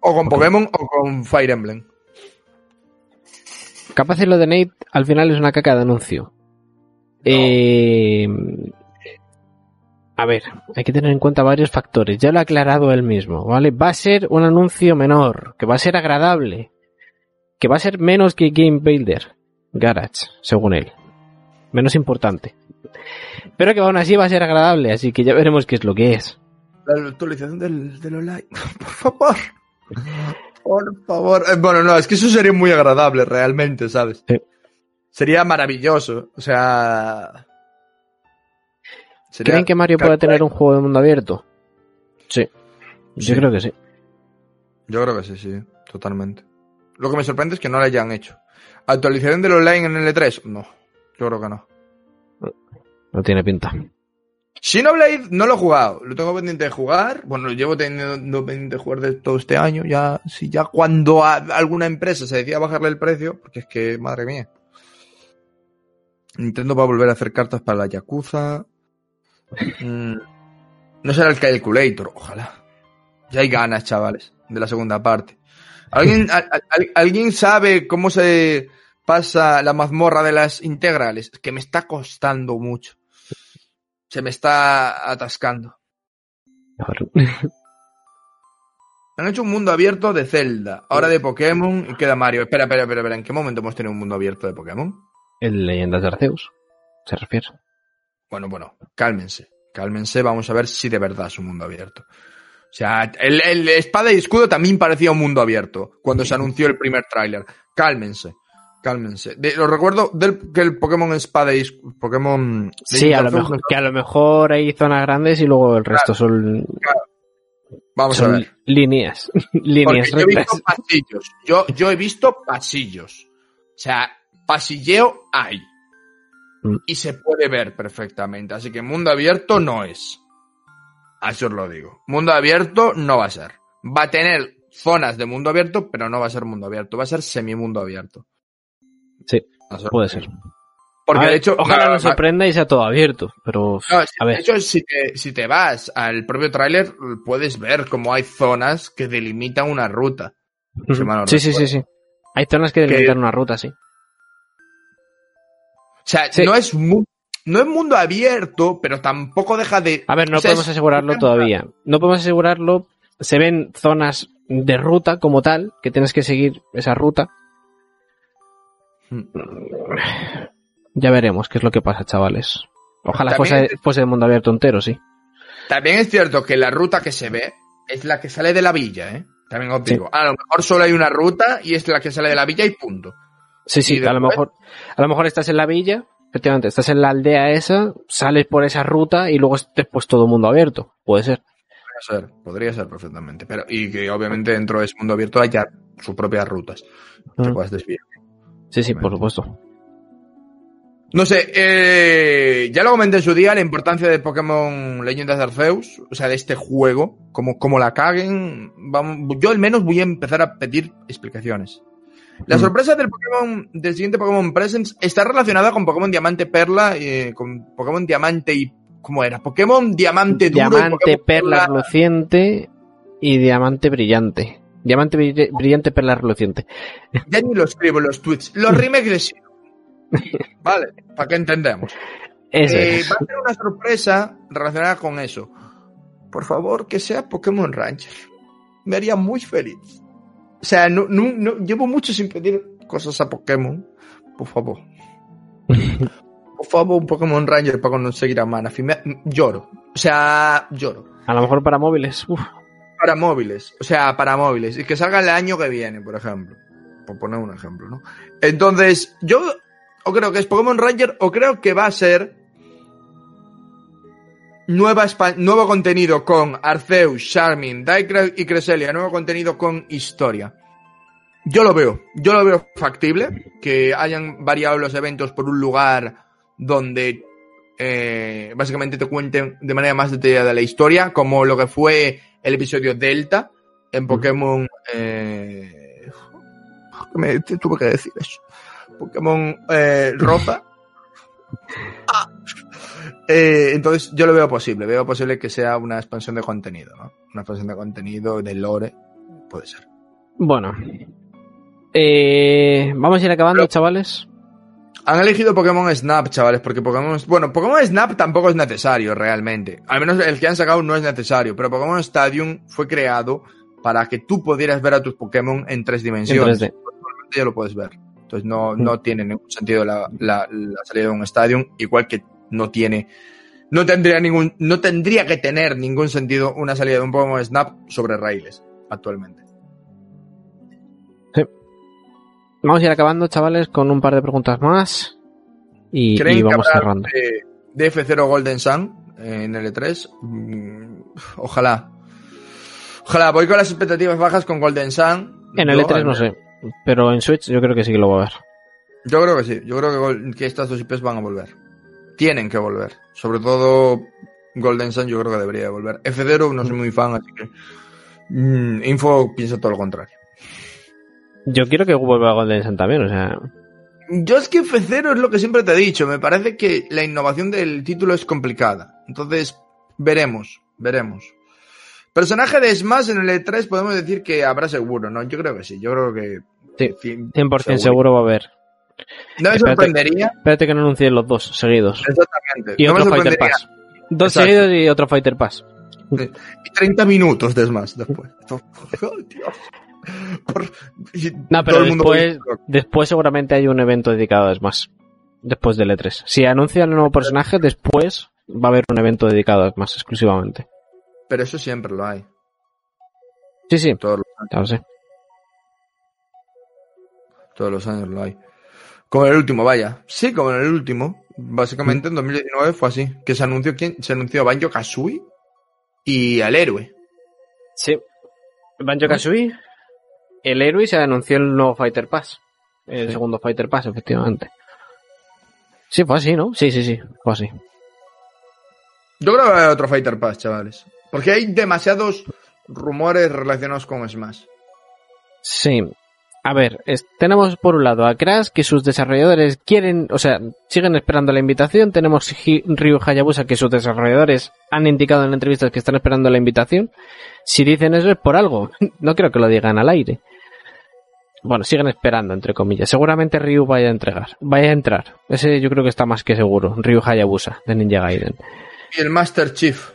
Speaker 2: o con Pokémon o con Fire Emblem?
Speaker 1: Capaz de lo de Nate al final es una caca de anuncio. Eh, a ver, hay que tener en cuenta varios factores. Ya lo ha aclarado él mismo, ¿vale? Va a ser un anuncio menor, que va a ser agradable, que va a ser menos que Game Builder Garage, según él. Menos importante. Pero que aún así va a ser agradable, así que ya veremos qué es lo que es.
Speaker 2: La actualización del, del online. Por favor. Por favor. Eh, Bueno, no, es que eso sería muy agradable realmente, ¿sabes?
Speaker 1: Sí.
Speaker 2: Sería maravilloso. O sea. Sería-
Speaker 1: ¿Creen que Mario pueda tener un juego de mundo abierto? Sí. Yo
Speaker 2: Sí.
Speaker 1: creo que sí.
Speaker 2: Yo creo que sí, sí, totalmente. Lo que me sorprende es que no lo hayan hecho. ¿Actualización del online en L3? No, yo creo que no.
Speaker 1: No tiene pinta.
Speaker 2: Xenoblade no lo he jugado, lo tengo pendiente de jugar. Bueno, lo llevo teniendo pendiente de jugar de todo este año. Ya, si ya cuando a- alguna empresa se decida bajarle el precio, porque es que, madre mía. Nintendo va a volver a hacer cartas para la Yakuza. Mm, no será el Calculator, ojalá. Ya hay ganas, chavales, de la segunda parte. ¿Alguien, al- al- ¿Alguien sabe cómo se pasa la mazmorra de las integrales? Es que me está costando mucho. Se me está atascando. Han hecho un mundo abierto de Zelda, ahora de Pokémon y queda Mario. Espera, espera, espera, espera. ¿En qué momento hemos tenido un mundo abierto de Pokémon?
Speaker 1: El Leyendas de Arceus. Se refiere.
Speaker 2: Bueno, bueno, cálmense. Cálmense, vamos a ver si de verdad es un mundo abierto. O sea, el, el espada y escudo también parecía un mundo abierto cuando se anunció el primer tráiler. Cálmense, cálmense. De- lo recuerdo del, que el Pokémon espada y Pokémon...
Speaker 1: Sí, a lo mejor, que a lo mejor hay zonas grandes y luego el resto son,
Speaker 2: Vamos a ver.
Speaker 1: líneas.
Speaker 2: Porque
Speaker 1: líneas
Speaker 2: yo he visto pasillos. Yo, yo he visto pasillos. O sea, pasilleo hay.
Speaker 1: Mm.
Speaker 2: Y se puede ver perfectamente. Así que mundo abierto no es. Así os lo digo. Mundo abierto no va a ser. Va a tener zonas de mundo abierto, pero no va a ser mundo abierto. Va a ser semimundo abierto.
Speaker 1: Sí, puede ser.
Speaker 2: Porque
Speaker 1: ver,
Speaker 2: de hecho.
Speaker 1: ojalá nos sorprenda y sea todo abierto, pero
Speaker 2: no,
Speaker 1: a ver.
Speaker 2: De hecho, si te, si te vas al propio tráiler, puedes ver cómo hay zonas que delimitan una ruta.
Speaker 1: sí, sí, sí, sí. Hay zonas que
Speaker 2: Que-
Speaker 1: delimitan una ruta, sí.
Speaker 2: O sea,
Speaker 1: Sí.
Speaker 2: no es no es mundo abierto, pero tampoco deja de.
Speaker 1: A ver, no
Speaker 2: o sea,
Speaker 1: podemos asegurarlo todavía. No podemos asegurarlo. Se ven zonas de ruta como tal, que tienes que seguir esa ruta.
Speaker 2: Hmm.
Speaker 1: Ya veremos qué es lo que pasa, chavales. Ojalá fuese, fuese el mundo abierto entero, sí.
Speaker 2: También es cierto que la ruta que se ve es la que sale de la villa, ¿eh? También os
Speaker 1: Sí.
Speaker 2: digo. A lo mejor solo hay una ruta y es la que sale de la villa y punto.
Speaker 1: Sí, sí, a lo mejor, a lo mejor estás en la villa, efectivamente, estás en la aldea esa, sales por esa ruta y luego es después todo mundo abierto. Puede ser.
Speaker 2: Podría ser, podría ser perfectamente. Pero, y que obviamente dentro de ese mundo abierto haya sus propias rutas. Que puedas desviar.
Speaker 1: Sí, sí, por supuesto.
Speaker 2: No sé, eh, ya lo comenté en su día, la importancia de Pokémon Leyendas de Arceus, o sea, de este juego, como, como la caguen, vamos, yo al menos voy a empezar a pedir explicaciones. La
Speaker 1: Mm.
Speaker 2: sorpresa del Pokémon, del siguiente Pokémon Presence está relacionada con Pokémon Diamante Perla, eh, con Pokémon Diamante y, ¿cómo era? Pokémon Diamante Duro
Speaker 1: Diamante, perla reluciente y diamante brillante. Diamante brillante, perla reluciente.
Speaker 2: Ya ni lo escribo en los tweets, los remakes. Vale, para que entendemos.
Speaker 1: Eso
Speaker 2: Eh,
Speaker 1: es.
Speaker 2: va a ser una sorpresa relacionada con eso. Por favor, que sea Pokémon Ranger. Me haría muy feliz. O sea, no, no, no- llevo mucho sin pedir cosas a Pokémon. Por favor. Por favor, un Pokémon Ranger para conseguir a Manaphy. Me- lloro. O sea, lloro.
Speaker 1: A lo mejor para móviles. Uf.
Speaker 2: Para móviles. O sea, para móviles. Y que salga el año que viene, por ejemplo. Por poner un ejemplo, ¿no? Entonces, yo o creo que es Pokémon Ranger o creo que va a ser nueva nuevo contenido con Arceus, Charmin, Dicra y Cresselia, nuevo contenido con historia. Yo lo veo, yo lo veo factible, que hayan variado los eventos por un lugar donde eh, básicamente te cuenten de manera más detallada la historia, como lo que fue el episodio Delta en Pokémon... Eh, me tuve que decir eso. Pokémon eh, Rosa. Eh, entonces yo lo veo posible, veo posible que sea una expansión de contenido, ¿no? Una expansión de contenido, de lore, puede ser.
Speaker 1: Bueno. Eh, vamos a ir acabando,
Speaker 2: Pero-
Speaker 1: chavales.
Speaker 2: Han elegido Pokémon Snap, chavales, porque Pokémon... Bueno, Pokémon Snap tampoco es necesario realmente. Al menos el que han sacado no es necesario, pero Pokémon Stadium fue creado para que tú pudieras ver a tus Pokémon en tres dimensiones.
Speaker 1: En 3D.
Speaker 2: ya lo puedes ver. Entonces no, no tiene ningún sentido la, la- la salida de un Stadium, igual que no tiene, no tendría ningún, no tendría que tener ningún sentido una salida de un Pokémon Snap sobre raíles actualmente.
Speaker 1: Vamos a ir acabando, chavales, con un par de preguntas más. Y,
Speaker 2: ¿Creen
Speaker 1: y
Speaker 2: que
Speaker 1: vamos
Speaker 2: habrá
Speaker 1: cerrando.
Speaker 2: de, de F0 Golden Sun en L3? Mm, Ojalá. Ojalá, voy con las expectativas bajas con Golden Sun.
Speaker 1: En
Speaker 2: Yo,
Speaker 1: L3
Speaker 2: al
Speaker 1: no sé. Pero en Switch yo creo que sí que lo va a ver.
Speaker 2: Yo creo que sí. Yo creo que, que estas dos IPs van a volver. Tienen que volver. Sobre todo Golden Sun yo creo que debería de volver. F0 no soy muy fan, así que... mm, Info piensa todo lo contrario.
Speaker 1: Yo quiero que vuelva a Golden Sun también, o sea.
Speaker 2: Yo es que F0 es lo que siempre te he dicho. Me parece que la innovación del título es complicada. Entonces, veremos, veremos. Personaje de Smash en el E3 podemos decir que habrá seguro, ¿no? Yo creo que sí. Yo creo que...
Speaker 1: Sí,
Speaker 2: cien-
Speaker 1: 100% seguro va a haber.
Speaker 2: No me sorprendería.
Speaker 1: Espérate que no anuncien los dos seguidos.
Speaker 2: Exactamente.
Speaker 1: Y
Speaker 2: no
Speaker 1: otro Fighter. Pass. Dos
Speaker 2: Exacto.
Speaker 1: seguidos y otro Fighter Pass.
Speaker 2: Y 30 minutos de Smash después. Oh, Dios. Por-
Speaker 1: No, pero
Speaker 2: todo el mundo-
Speaker 1: después, después seguramente hay un evento dedicado a Smash. Después del E3. Si anuncian el nuevo personaje, después va a haber un evento dedicado a Smash exclusivamente.
Speaker 2: Pero eso siempre lo hay.
Speaker 1: Sí, sí,
Speaker 2: Todos los, años, todos los años lo hay. Como en el último, vaya. Sí, como en el último. Básicamente en 2019 fue así. Que se anunció quién? Se anunció Banjo Kazooie y al héroe.
Speaker 1: Sí. Banjo Kazooie, el héroe y se anunció el nuevo Fighter Pass. El
Speaker 2: Sí.
Speaker 1: segundo Fighter Pass, efectivamente. Sí, fue así, ¿no? Sí, sí, sí, fue así.
Speaker 2: Yo creo que hay otro Fighter Pass, chavales. Porque hay demasiados rumores relacionados con Smash.
Speaker 1: Sí. A ver, es- tenemos por un lado a Crash, que sus desarrolladores quieren, o sea, siguen esperando la invitación. Tenemos Hi- Ryu Hayabusa, que sus desarrolladores han indicado en entrevistas que están esperando la invitación. Si dicen eso es por algo. No creo que lo digan al aire. Bueno, siguen esperando, entre comillas. Seguramente Ryu vaya a entregar, vaya a entrar. Ese yo creo que está más que seguro. Ryu Hayabusa, de Ninja Gaiden.
Speaker 2: Y el Master Chief.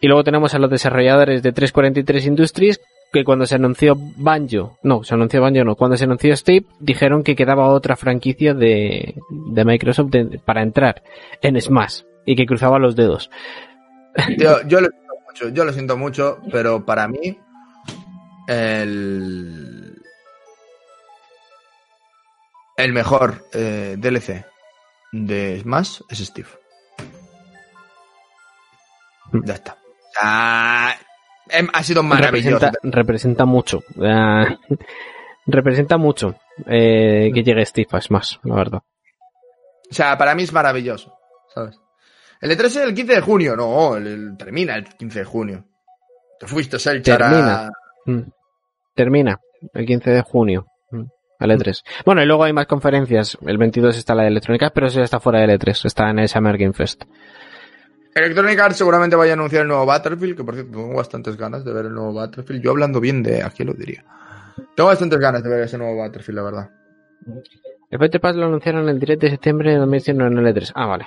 Speaker 1: Y luego tenemos a los desarrolladores de 343 Industries que cuando se anunció Banjo, no, se anunció Banjo no, cuando se anunció Steve dijeron que quedaba otra franquicia de, de Microsoft de- para entrar en Smash y que cruzaba los dedos.
Speaker 2: Yo, yo lo siento mucho, yo lo siento mucho, pero para mí el el mejor eh, DLC de Smash es Steve. Ya está. Ah, ha sido maravilloso.
Speaker 1: Representa, representa mucho. eh, representa mucho eh, que llegue Steve a Smash, la verdad.
Speaker 2: O sea, para mí es maravilloso, ¿sabes? El E3 es el 15 de junio, no, el, el- termina el 15 de junio. Te fuiste, Selchar,
Speaker 1: Termina. Mm. Termina el 15 de junio. Mm. Al E3. Bueno, y luego hay más conferencias. El 22 está la de electrónica, pero eso ya está fuera del E3. Está en el Summer Game Fest.
Speaker 2: Electronic Arts seguramente vaya a anunciar el nuevo Battlefield, que por cierto tengo bastantes ganas de ver el nuevo Battlefield. Yo hablando bien de aquí lo diría. Tengo bastantes ganas de ver ese nuevo Battlefield, la verdad.
Speaker 1: El Fighter Pass lo anunciaron en el direct de septiembre de 2019 en el E3. Ah, vale.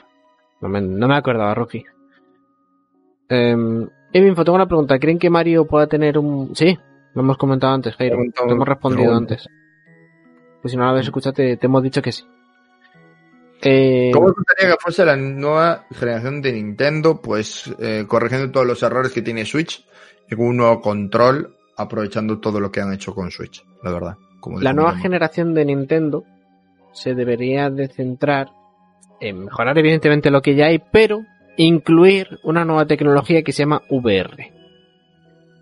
Speaker 1: No me, no me acordaba, Rocky. Eh, Evinfo, tengo una pregunta. ¿Creen que Mario pueda tener un...? Sí, lo hemos comentado antes, Jairo. Lo hemos respondido antes. Pues si no lo habéis escuchado, te, te hemos dicho que sí. Eh,
Speaker 2: ¿Cómo gustaría que fuese la nueva generación de Nintendo? Pues eh, corrigiendo todos los errores que tiene Switch y con un nuevo control, aprovechando todo lo que han hecho con Switch, la verdad. Como
Speaker 1: la nueva generación de Nintendo se debería de centrar en mejorar evidentemente lo que ya hay, pero incluir una nueva tecnología que se llama VR.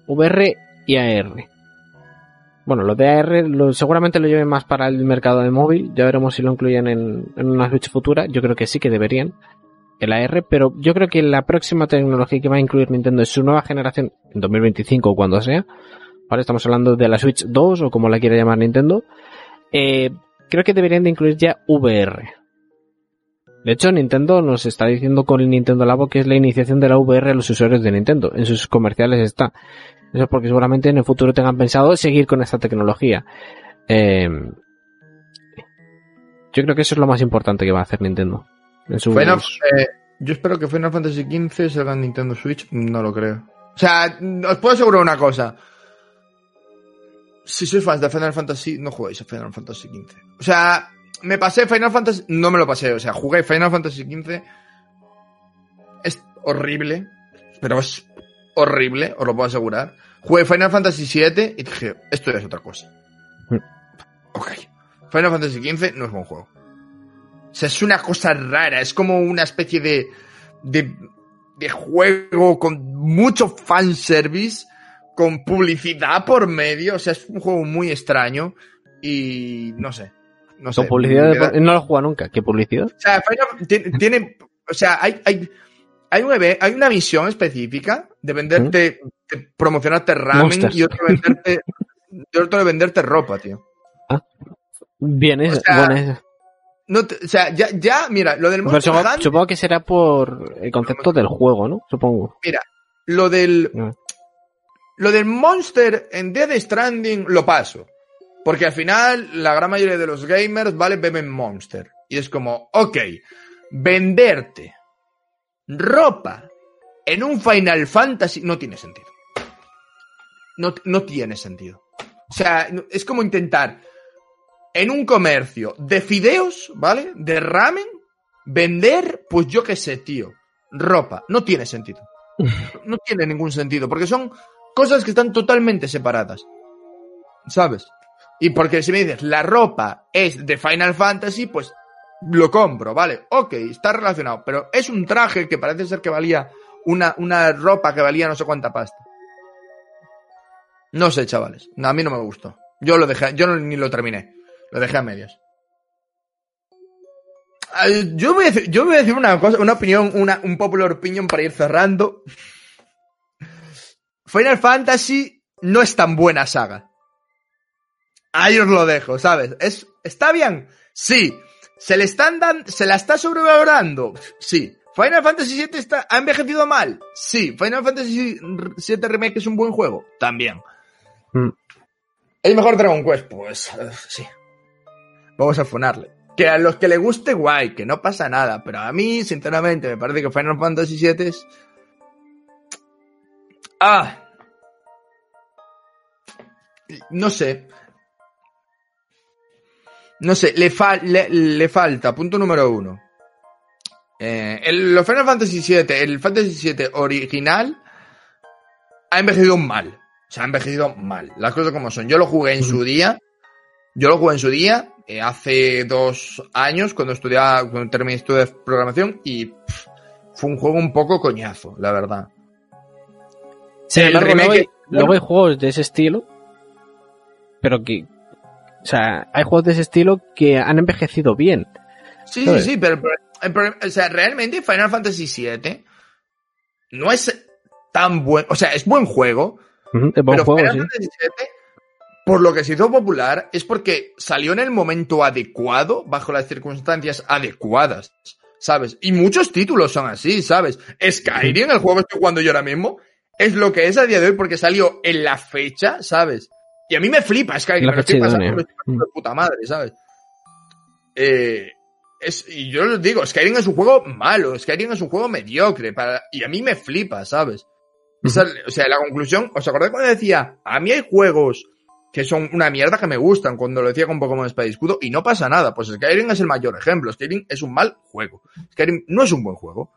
Speaker 1: VR y AR. Bueno, lo de AR lo- seguramente lo lleven más para el mercado de móvil. Ya veremos si lo incluyen en, en una Switch futura. Yo creo que sí que deberían. El AR, pero yo creo que la próxima tecnología que va a incluir Nintendo en su nueva generación, en 2025 o cuando sea, Ahora estamos hablando de la Switch 2 o como la quiera llamar Nintendo. Eh, creo que deberían de incluir ya VR. De hecho, Nintendo nos está diciendo con el Nintendo Labo que es la iniciación de la VR a los usuarios de Nintendo. En sus comerciales está. Eso es porque seguramente en el futuro tengan pensado seguir con esta tecnología. Eh, yo creo que eso es lo más importante que va a hacer Nintendo. En sus-
Speaker 2: Final- eh, yo espero que Final Fantasy XV salga en Nintendo Switch, no lo creo. O sea, os puedo asegurar una cosa. Si sois fans de Final Fantasy, no juguéis a Final Fantasy XV. O sea, me pasé Final Fantasy, no me lo pasé, o sea, jugué Final Fantasy XV horrible, pero es horrible, os lo puedo asegurar. Jugué Final Fantasy VII y dije, esto es otra cosa. Ok. Final Fantasy XV no es buen juego. O sea, es una cosa rara, es como una especie de, de, de juego con mucho fanservice, con publicidad por medio, o sea, es un juego muy extraño y no sé. No sé.
Speaker 1: Publicidad de-
Speaker 2: da-
Speaker 1: No lo jugado nunca. ¿Qué publicidad?
Speaker 2: o sea, Final- tiene, tiene- o sea, hay, hay, hay, un hay una misión específica de venderte, de promocionarte ramen
Speaker 1: Monsters.
Speaker 2: y otro de venderte, y otro de venderte ropa, tío.
Speaker 1: Bien, es,
Speaker 2: O sea,
Speaker 1: bueno, es-
Speaker 2: No te- o sea, ya, ya, mira, lo del Monster
Speaker 1: supongo,
Speaker 2: Hunter,
Speaker 1: supongo que será por el concepto del juego, ¿no? Supongo.
Speaker 2: lo del,
Speaker 1: No.
Speaker 2: lo del Monster en Dead Stranding lo paso. Porque al final, la gran mayoría de los gamers, vale, beben Monster. Y es como, ok, venderte ropa en un Final Fantasy no tiene sentido. No, no tiene sentido. O sea, es como intentar en un comercio de fideos, ¿vale? De ramen, vender, pues yo qué sé, tío, ropa. No tiene sentido. No tiene ningún sentido, porque son cosas que están totalmente separadas. ¿Sabes? Y porque si me dices, la ropa es de Final Fantasy, pues lo compro, ¿vale? Ok, está relacionado, pero es un traje que parece ser que valía una, una ropa que valía no sé cuánta pasta. No sé, chavales. A mí no me gustó. Yo lo dejé, yo no- ni lo terminé. Lo dejé a medias. Yo voy a decir, yo voy a decir una cosa, una opinión, una, un popular opinion para ir cerrando. Final Fantasy no es tan buena saga. Ahí os lo dejo, ¿sabes? Es, ¿Está bien? Sí. ¿Se le están dan, se la está sobrevalorando? Sí. ¿Final Fantasy VII está, ha envejecido mal? Sí. ¿Final Fantasy VII Remake es un buen juego? También.
Speaker 1: Mm.
Speaker 2: ¿Es mejor Dragon Quest? Pues eh, sí. Vamos a funarle. Que a los que le guste, guay, que no pasa nada. Pero a mí, sinceramente, me parece que Final Fantasy VII es... Ah. No sé. No sé, le, fa- le, le falta, punto número uno. Eh, el, los Final Fantasy VII, el Fantasy VII original, ha envejecido mal. O sea, ha envejecido mal. Las cosas como son. Yo lo jugué en su día. Yo lo jugué en su día, eh, hace dos años, cuando estudiaba, cuando terminé estudio de programación, y pff, fue un juego un poco coñazo, la verdad.
Speaker 1: Sin
Speaker 2: El
Speaker 1: embargo, luego hay juegos de ese estilo, pero que. O sea, hay juegos de ese estilo que han envejecido bien.
Speaker 2: Sí, sí,
Speaker 1: ¿Sabes?
Speaker 2: sí, pero el problema- o sea, realmente Final Fantasy VII no es tan buen, o sea, es buen juego,
Speaker 1: Es buen
Speaker 2: pero
Speaker 1: juego,
Speaker 2: Final
Speaker 1: sí.
Speaker 2: Fantasy VII, por lo que se hizo popular, es porque salió en el momento adecuado, bajo las circunstancias adecuadas, ¿sabes? Y muchos títulos son así, ¿sabes? Skyrim, el juego que estoy jugando yo ahora mismo, es lo que es a día de hoy porque salió en la fecha, ¿sabes? Y a mí me flipa me lo estoy pasando, me estoy pasando de puta madre, ¿sabes? Eh, es, y yo les digo, Skyrim es un juego malo, Skyrim es un juego mediocre, para, y a mí me flipa, ¿sabes? Esa- o sea, la conclusión, ¿os acordáis cuando decía, a mí hay juegos que son una mierda que me gustan, cuando lo decía con Pokémon Espada y Escudo, y no pasa nada, pues Skyrim es el mayor ejemplo, Skyrim es un mal juego, Skyrim no es un buen juego,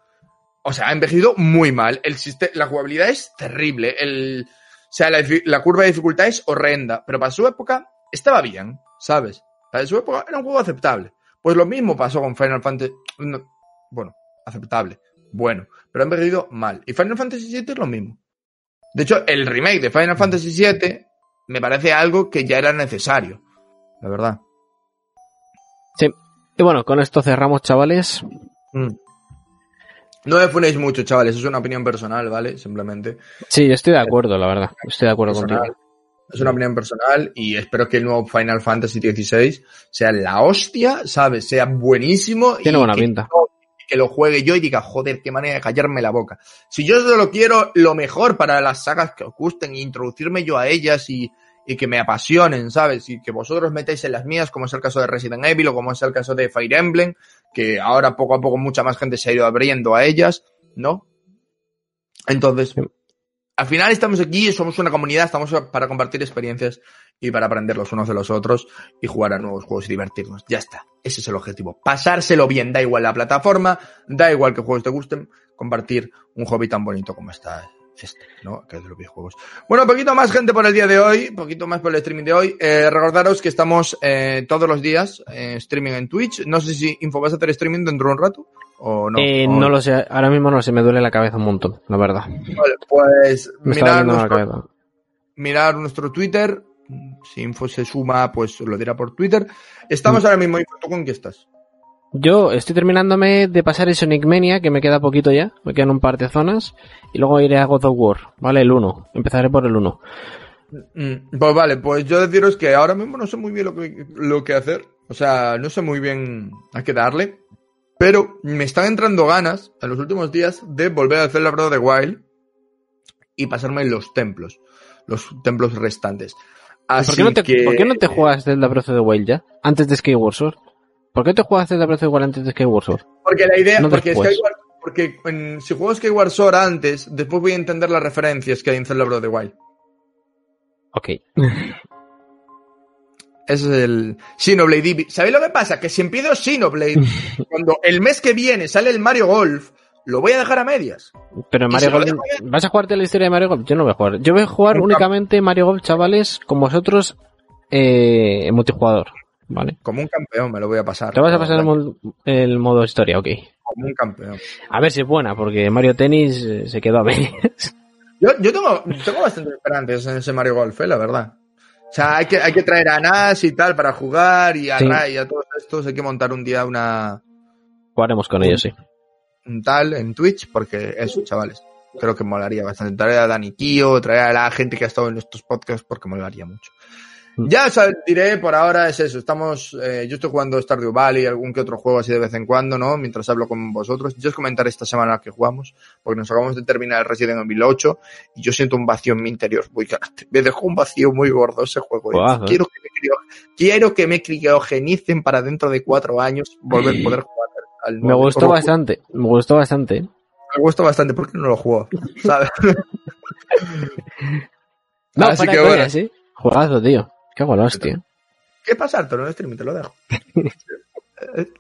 Speaker 2: o sea, ha envejecido muy mal, el la jugabilidad es terrible, el, sea, la, curva de dificultad es horrenda, pero para su época estaba bien, ¿sabes? Para su época era un juego aceptable. Pues lo mismo pasó con Final Fantasy. no, bueno, aceptable. Bueno, pero ha envejecido mal. Y Final Fantasy VII es lo mismo. De hecho, el remake de Final Fantasy VII me parece algo que ya era necesario. La verdad.
Speaker 1: Y bueno, con esto cerramos, chavales.
Speaker 2: Mm. No me funéis mucho, chavales. Es una opinión personal, ¿vale? Simplemente.
Speaker 1: Sí, yo estoy de acuerdo, la verdad. Estoy de acuerdo
Speaker 2: Personal.
Speaker 1: contigo.
Speaker 2: Es una opinión personal y espero que el nuevo Final Fantasy XVI sea la hostia, ¿sabes? Sea buenísimo.
Speaker 1: Tiene
Speaker 2: y
Speaker 1: buena
Speaker 2: que
Speaker 1: pinta.
Speaker 2: yo- que lo juegue yo y diga, joder, qué manera de callarme la boca. Si yo solo quiero lo mejor para las sagas que os gusten e introducirme yo a ellas y, y que me apasionen, ¿sabes? Y que vosotros metáis en las mías, como es el caso de Resident Evil o como es el caso de Fire Emblem, que ahora poco a poco mucha más gente se ha ido abriendo a ellas, ¿no? Entonces, al final estamos aquí, somos una comunidad, estamos para compartir experiencias y para aprender los unos de los otros y jugar a nuevos juegos y divertirnos. Ya está. Ese es el objetivo. Pasárselo bien, da igual la plataforma, da igual que juegos te gusten, compartir un hobby tan bonito como está este, ¿no? Que es de los videojuegos. Bueno, poquito más gente por el día de hoy, poquito más por el streaming de hoy. Eh, recordaros que estamos eh, todos los días en streaming en Twitch. No sé si Info vas a hacer streaming dentro de un rato o no.
Speaker 1: Eh, no lo sé, ahora mismo no sé, me duele la cabeza un montón, la verdad.
Speaker 2: Vale, pues mirar nuestro,
Speaker 1: cabeza.
Speaker 2: mirar nuestro Twitter. Si Info se suma, pues lo dirá por Twitter. Estamos ahora mismo, Info, ¿tú con qué estás?
Speaker 1: Yo estoy terminándome de pasar el Sonic Mania, que me queda poquito ya, me quedan un par de zonas, y luego iré a God of War, ¿vale? El 1, empezaré por el 1.
Speaker 2: Mm, Pues vale, pues yo deciros que ahora mismo no sé muy bien lo que, lo que hacer. O sea, no sé muy bien a qué darle. Pero me están entrando ganas en los últimos días de volver a hacer la prueba de Wild y pasarme los templos. Los templos restantes. Así
Speaker 1: ¿Por qué, no te,
Speaker 2: que...
Speaker 1: ¿Por qué no te juegas Zelda Breath of the Wild ya? Antes de Skyward Sword. ¿Por qué te juegas Zelda Breath of antes de Skyward Sword?
Speaker 2: Porque la idea,
Speaker 1: No
Speaker 2: porque. Skyward- porque en- si juego Skyward Sword antes, después voy a entender las referencias que hay en Zelda Breath of the Wild.
Speaker 1: Ok.
Speaker 2: Ese es el Xenoblade. Y- ¿Sabéis lo que pasa? Que si empiezo Xenoblade, cuando el mes que viene sale el Mario Golf, lo voy a dejar a medias.
Speaker 1: Pero Mario Golf, ¿vas a jugarte la historia de Mario Golf? Yo no voy a jugar. Yo voy a jugar únicamente Mario Golf, chavales, con vosotros, eh, multijugador. ¿Vale?
Speaker 2: Como un campeón me lo voy a pasar.
Speaker 1: Te vas a pasar el, mod- el modo historia, ok.
Speaker 2: Como un campeón.
Speaker 1: A ver si es buena, porque Mario Tennis eh, se quedó a medias.
Speaker 2: Yo, yo tengo, tengo bastantes esperanzas en ese Mario Golf, eh, la verdad. O sea, hay que, hay que traer a Nash y tal para jugar y a
Speaker 1: Sí.
Speaker 2: Ray y a todos estos. Hay que montar un día una
Speaker 1: Jugaremos con ellos, sí.
Speaker 2: un tal en Twitch porque eso, chavales. Creo que molaría bastante. Traer a Dani Kio, traer a la gente que ha estado en estos podcasts porque molaría mucho.
Speaker 1: Mm.
Speaker 2: Ya os diré, por ahora es eso. Estamos, eh, yo estoy jugando Stardew Valley, algún que otro juego así de vez en cuando, ¿no? Mientras hablo con vosotros. Yo os comentaré esta semana que jugamos, porque nos acabamos de terminar el Resident Evil 8 y yo siento un vacío en mi interior muy grande. Me dejó un vacío muy gordo ese juego. ¿eh?
Speaker 1: ¿eh?
Speaker 2: Quiero que me quiero que me criogenicen para dentro de cuatro años volver a poder jugar al
Speaker 1: Me
Speaker 2: nuevo.
Speaker 1: gustó
Speaker 2: Como-
Speaker 1: bastante, me gustó bastante.
Speaker 2: me gustó bastante porque no lo juego, ¿sabes?
Speaker 1: No,
Speaker 2: Así que
Speaker 1: de
Speaker 2: bueno.
Speaker 1: sí. Tío. Qué la hostia.
Speaker 2: ¿Qué pasa, Arturo? El stream te lo dejo.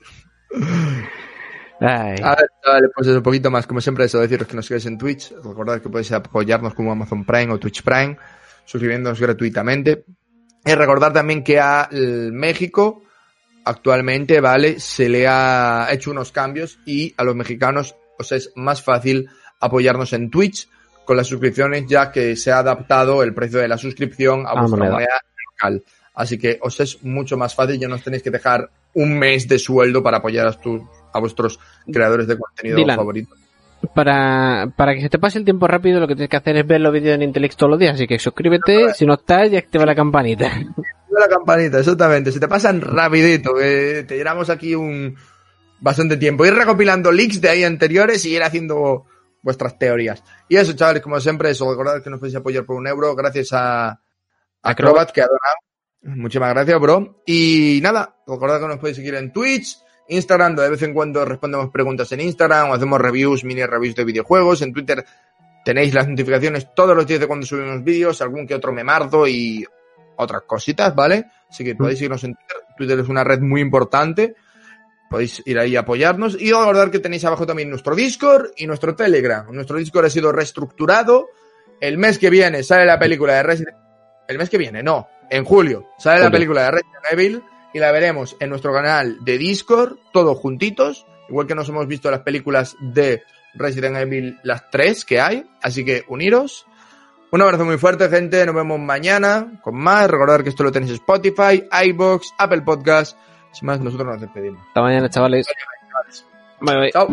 Speaker 1: Ay.
Speaker 2: A ver, vale, pues eso, un poquito más. Como siempre, eso, deciros que nos sigáis en Twitch. Recordad que podéis apoyarnos como Amazon Prime o Twitch Prime, suscribiéndonos gratuitamente. Y recordar también que a México actualmente, ¿vale? Se le ha hecho unos cambios y a los mexicanos os es más fácil apoyarnos en Twitch con las suscripciones, ya que se ha adaptado el precio de la suscripción a
Speaker 1: Ah,
Speaker 2: vuestra
Speaker 1: moneda.
Speaker 2: moneda local. Así que os es mucho más fácil, ya no os tenéis que dejar un mes de sueldo para apoyar a, vuestros creadores de contenido
Speaker 1: Dylan.
Speaker 2: favoritos.
Speaker 1: Para, para que se te pase el tiempo rápido, lo que tienes que hacer es ver los vídeos en Intelix todos los días. Así que suscríbete, si no estás, y activa la campanita.
Speaker 2: La campanita, exactamente. Se te pasan rapidito. que te llevamos aquí un bastante tiempo. Ir recopilando leaks de ahí anteriores y ir haciendo vuestras teorías. Y eso, chavales, como siempre, eso, recordad que nos podéis apoyar por un euro gracias a Acrobat que ha donado. Muchísimas gracias, bro. Y nada, recordad que nos podéis seguir en Twitch, Instagram, donde de vez en cuando respondemos preguntas en Instagram o hacemos reviews, mini reviews de videojuegos. En Twitter tenéis las notificaciones todos los días de cuando subimos vídeos, algún que otro memardo y otras cositas, ¿vale? Así que podéis seguirnos en Twitter. Twitter es una red muy importante. Podéis ir ahí a apoyarnos. Y recordar que tenéis abajo también nuestro Discord y nuestro Telegram. Nuestro Discord ha sido reestructurado. El mes que viene sale la película de Resident El mes que viene, no. En julio sale la película de Resident Evil y la veremos en nuestro canal de Discord, todos juntitos. Igual que nos hemos visto las películas de Resident Evil, las tres que hay. Así que uniros. Un abrazo muy fuerte, gente. Nos vemos mañana con más. Recordad que esto lo tenéis en Spotify, iBox, Apple Podcast. Sin más, nosotros nos despedimos.
Speaker 1: Hasta mañana, chavales. Bye, bye.
Speaker 2: Chao.